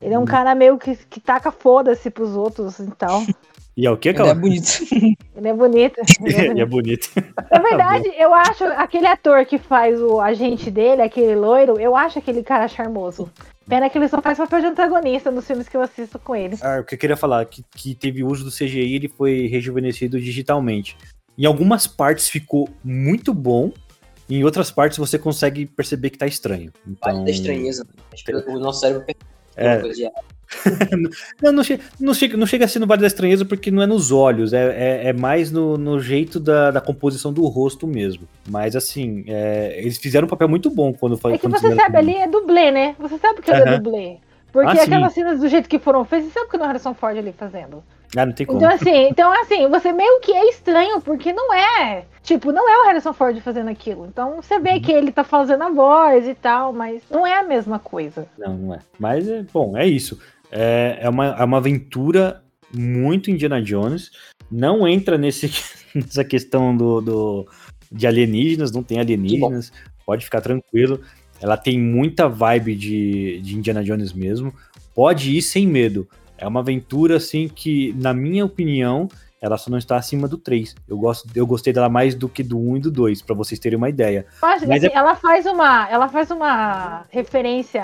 Ele é um cara meio que, que taca foda-se pros outros e tal.
E é o que,
Ele
cara?
é bonito.
Ele é bonito. Ele é
é
bonito.
bonito.
Na verdade, eu acho aquele ator que faz o agente dele, aquele loiro, eu acho aquele cara charmoso. Pena que ele só faz papel de antagonista nos filmes que eu assisto com ele.
Ah, o que eu queria falar, que, que teve uso do CGI, ele foi rejuvenescido digitalmente. Em algumas partes ficou muito bom, em outras partes você consegue perceber que tá estranho.
Vale
Então,
da estranheza. Acho que O nosso cérebro
É. não, não, che- não chega, não chega a ser no Vale da Estranheza porque não é nos olhos, é, é, é mais no, no jeito da, da composição do rosto mesmo. Mas assim, é, eles fizeram um papel muito bom quando foi.
É que você sabe, ali é dublê, né? Você sabe que ele é dublê. Porque
Ah, sim.
aquelas cenas do jeito que foram feitas, você sabe que não o Harrison Ford ali fazendo.
Ah, não tem como.
Então assim, então, assim, você meio que é estranho, porque não é. Tipo, não é o Harrison Ford fazendo aquilo. Então você
Uhum.
vê que ele tá fazendo a voz e tal, mas não é a mesma coisa.
Não, não é. Mas, é, bom, é isso. É, é, uma, é uma aventura muito Indiana Jones. Não entra nesse, nessa questão do, do- de alienígenas, não tem alienígenas. Pode ficar tranquilo. Ela tem muita vibe de, de Indiana Jones mesmo. Pode ir sem medo. É uma aventura, assim, que, na minha opinião, ela só não está acima do 3. Eu, gosto, eu gostei dela mais do que do 1 e do 2, pra vocês terem uma ideia.
Que
Mas
assim, ela faz uma. Ela faz uma referência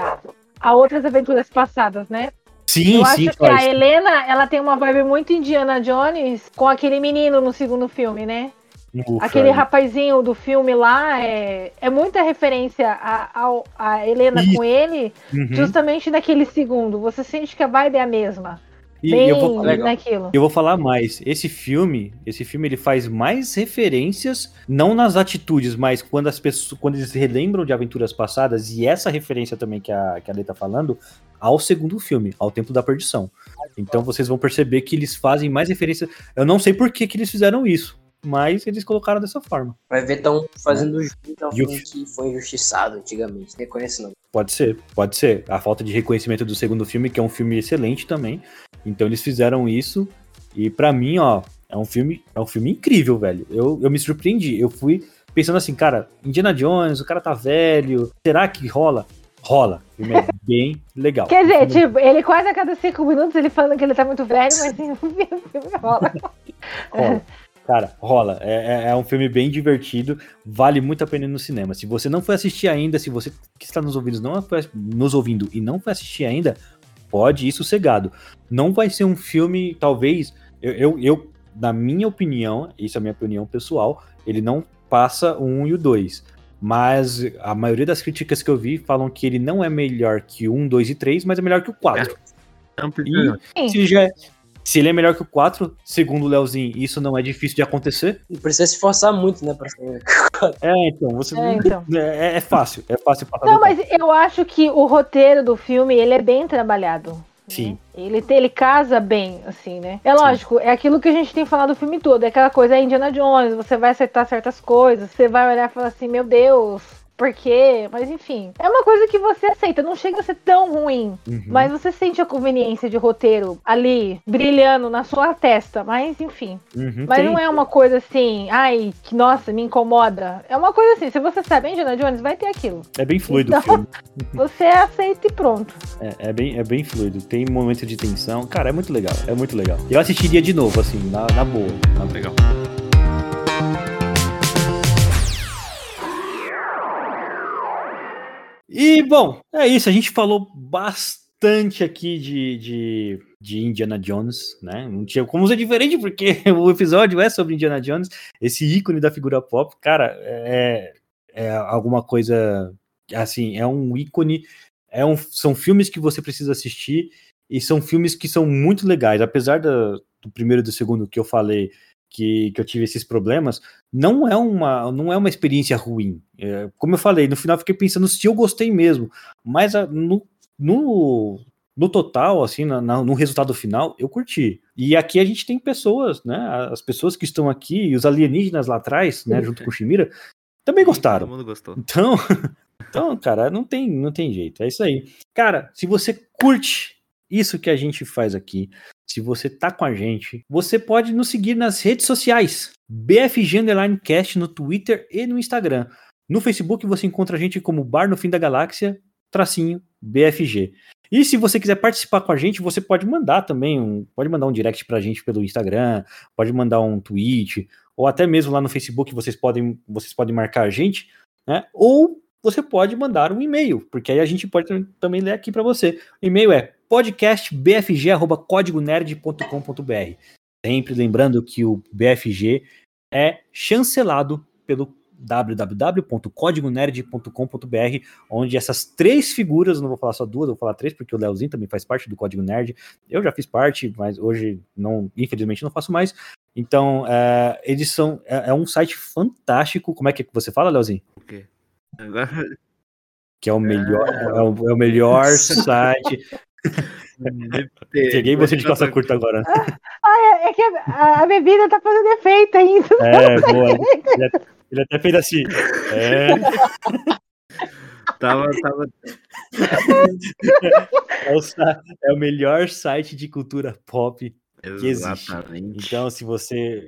a outras aventuras passadas, né?
Sim,
Eu
sim,
acho que a. Helena, ela tem uma vibe muito Indiana Jones com aquele menino no segundo filme, né?
Ufa,
Aquele rapazinho do filme lá é, é muita referência a, ao- a Helena
Isso.
com ele,
uhum.
justamente naquele segundo. Você sente que a vibe é a mesma.
E
Bem
eu vou,
naquilo.
Eu vou falar mais. Esse filme, esse filme ele faz mais referências, não nas atitudes, mas quando as pessoas, quando eles relembram de aventuras passadas e essa referência também que a que a Lê tá falando ao segundo filme, ao Tempo da Perdição. Então vocês vão perceber que eles fazem mais referência. Eu não sei por que, que eles fizeram isso, mas eles colocaram dessa forma.
Vai ver tão fazendo jus ao
E o
filme que foi injustiçado antigamente. Reconhece não.
Pode ser, pode ser. A falta de reconhecimento do segundo filme, que é um filme excelente também. Então eles fizeram isso e pra mim, ó, é um filme, é um filme incrível, velho. Eu, eu me surpreendi. Eu fui pensando assim, cara, Indiana Jones, o cara tá velho. Será que rola? Rola. O filme é bem legal.
Quer dizer,
filme-
tipo, ele quase a cada cinco minutos ele falando que ele tá muito velho, mas assim, o filme rola.
rola. Cara, rola. É, é- é um filme bem divertido. Vale muito a pena ir no cinema. Se você não foi assistir ainda, se você que está nos ouvindo não foi, nos ouvindo e não foi assistir ainda, pode ir sossegado. Não vai ser um filme, talvez. Eu, eu, eu, na minha opinião, isso é a minha opinião pessoal, ele não passa o 1 e o 2. Mas a maioria das críticas que eu vi falam que ele não é melhor que o 1, 2 e 3, mas é melhor que o 4.
Não
E se já, é- Se ele é melhor que o 4, segundo o Leozinho, isso não é difícil de acontecer.
Não precisa se forçar muito, né, pra saber.
É, então, você
É, então.
é, é fácil, é fácil passar
Não, mas eu acho que o roteiro do filme, ele é bem trabalhado. né?
Sim.
Ele, te- ele casa bem, assim, né? É lógico, é aquilo que a gente tem falado o filme todo. É aquela coisa, é Indiana Jones, você vai acertar certas coisas, você vai olhar e falar assim, meu Deus, por quê? Mas enfim, é uma coisa que você aceita, não chega a ser tão ruim.
Uhum.
Mas você sente a conveniência de roteiro ali, brilhando na sua testa, mas enfim.
Uhum,
Mas
tem.
não é uma coisa assim, ai, que nossa, me incomoda. É uma coisa assim, se você sabe Indiana Jones, vai ter aquilo.
É bem fluido o
Então-
filme.
Você aceita e pronto.
É, é bem, é bem fluido. Tem momentos de tensão. Cara, é muito legal. É muito legal. Eu assistiria de novo, assim, na, na boa. Na-
Legal.
E, bom, é isso. A gente falou bastante aqui de, de, de Indiana Jones, né? Não tinha como ser diferente, porque o episódio é sobre Indiana Jones, esse ícone da figura pop. Cara, é, é alguma coisa. Assim, é um ícone. É um, são filmes que você precisa assistir e são filmes que são muito legais. Apesar do primeiro e do segundo que eu falei que, que eu tive esses problemas, não é uma, não é uma experiência ruim. É, como eu falei, no final eu fiquei pensando se eu gostei mesmo, mas a- no, no, no total, assim, na- na- no resultado final, eu curti. E aqui a gente tem pessoas, né? As pessoas que estão aqui, e os alienígenas lá atrás, né, junto com o Shimira, também gostaram.
Todo mundo gostou.
Então, então, cara, não tem, não tem jeito. É isso aí. Cara, se você curte isso que a gente faz aqui, se você tá com a gente, você pode nos seguir nas redes sociais. BFG Underline Cast no Twitter e no Instagram. No Facebook você encontra a gente como Bar no Fim da Galáxia, tracinho BFG. E se você quiser participar com a gente, você pode mandar também, um, pode mandar um direct pra gente pelo Instagram, pode mandar um tweet, ou até mesmo lá no Facebook vocês podem, vocês podem marcar a gente, né? Ou você pode mandar um e-mail, porque aí a gente pode tam- também ler aqui para você. O e-mail é podcastbfg@codigonerd.com.br. Sempre lembrando que o BFG é chancelado pelo www.codigonerd.com.br, onde essas três figuras, não vou falar só duas, vou falar três, porque o Leozinho também faz parte do Código Nerd. Eu já fiz parte, mas hoje não, infelizmente não faço mais. Então, é, eles são é, é um site fantástico. Como é que você fala, Leozinho?
O quê? Agora,
Que é o melhor, é o, é o melhor site. Peguei você de calça curta agora.
É, é que a, a bebida tá fazendo efeito ainda.
É, boa. Ele, até- ele até fez assim. É,
Tava, tava,
é, o, é o melhor site de cultura pop existe.
exatamente.
Então, se você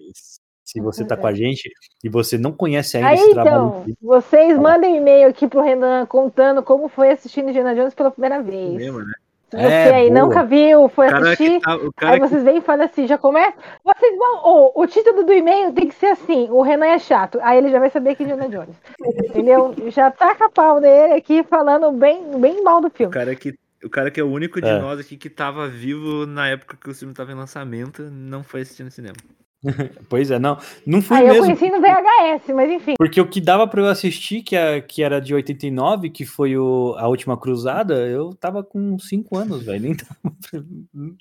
se você tá com a gente e você não conhece ainda
Aí
esse trabalho,
então, vocês
Fala.
mandem e-mail aqui pro Renan contando como foi assistir Indiana Jones pela primeira vez.
mesmo, né?
Você
É,
aí
boa.
nunca viu, foi
O cara
assistir,
tá, o
aí
cara que
vocês vêm e falam assim, já começa. Vocês vão. ô, o título do e-mail tem que ser assim: o Renan é chato. Aí ele já vai saber que é Indiana Jones. Entendeu? Já taca a pau nele aqui falando bem, bem mal do
O
filme.
cara que, o cara que é o único de
É.
nós aqui que tava vivo na época que o filme tava em lançamento, não foi assistindo cinema.
pois é, não, não fui
eu
mesmo.
conheci no VHS, mas enfim.
Porque o que dava pra eu assistir, que, é, que era de 89, que foi o, a última cruzada, eu tava com 5 anos, velho. Nem, tava-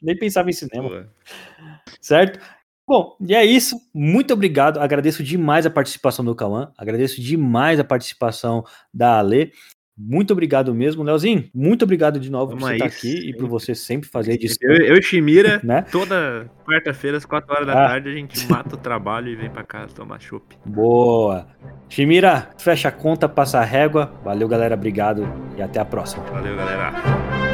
nem pensava em cinema,
Pô,
certo? Bom, e é isso. Muito obrigado. Agradeço demais a participação do Cauã. Agradeço demais a participação da Ale. Muito obrigado mesmo, Leozinho. Muito obrigado de novo
Vamos
por você estar aqui e por você sempre fazer edição.
Eu, eu e Shimira,
Né?
toda quarta-feira, às 4 horas da
Ah.
tarde, a gente mata o trabalho e vem pra casa tomar chopp.
Boa. Shimira, fecha a conta, passa a régua. Valeu, galera. Obrigado e até a próxima.
Valeu, galera.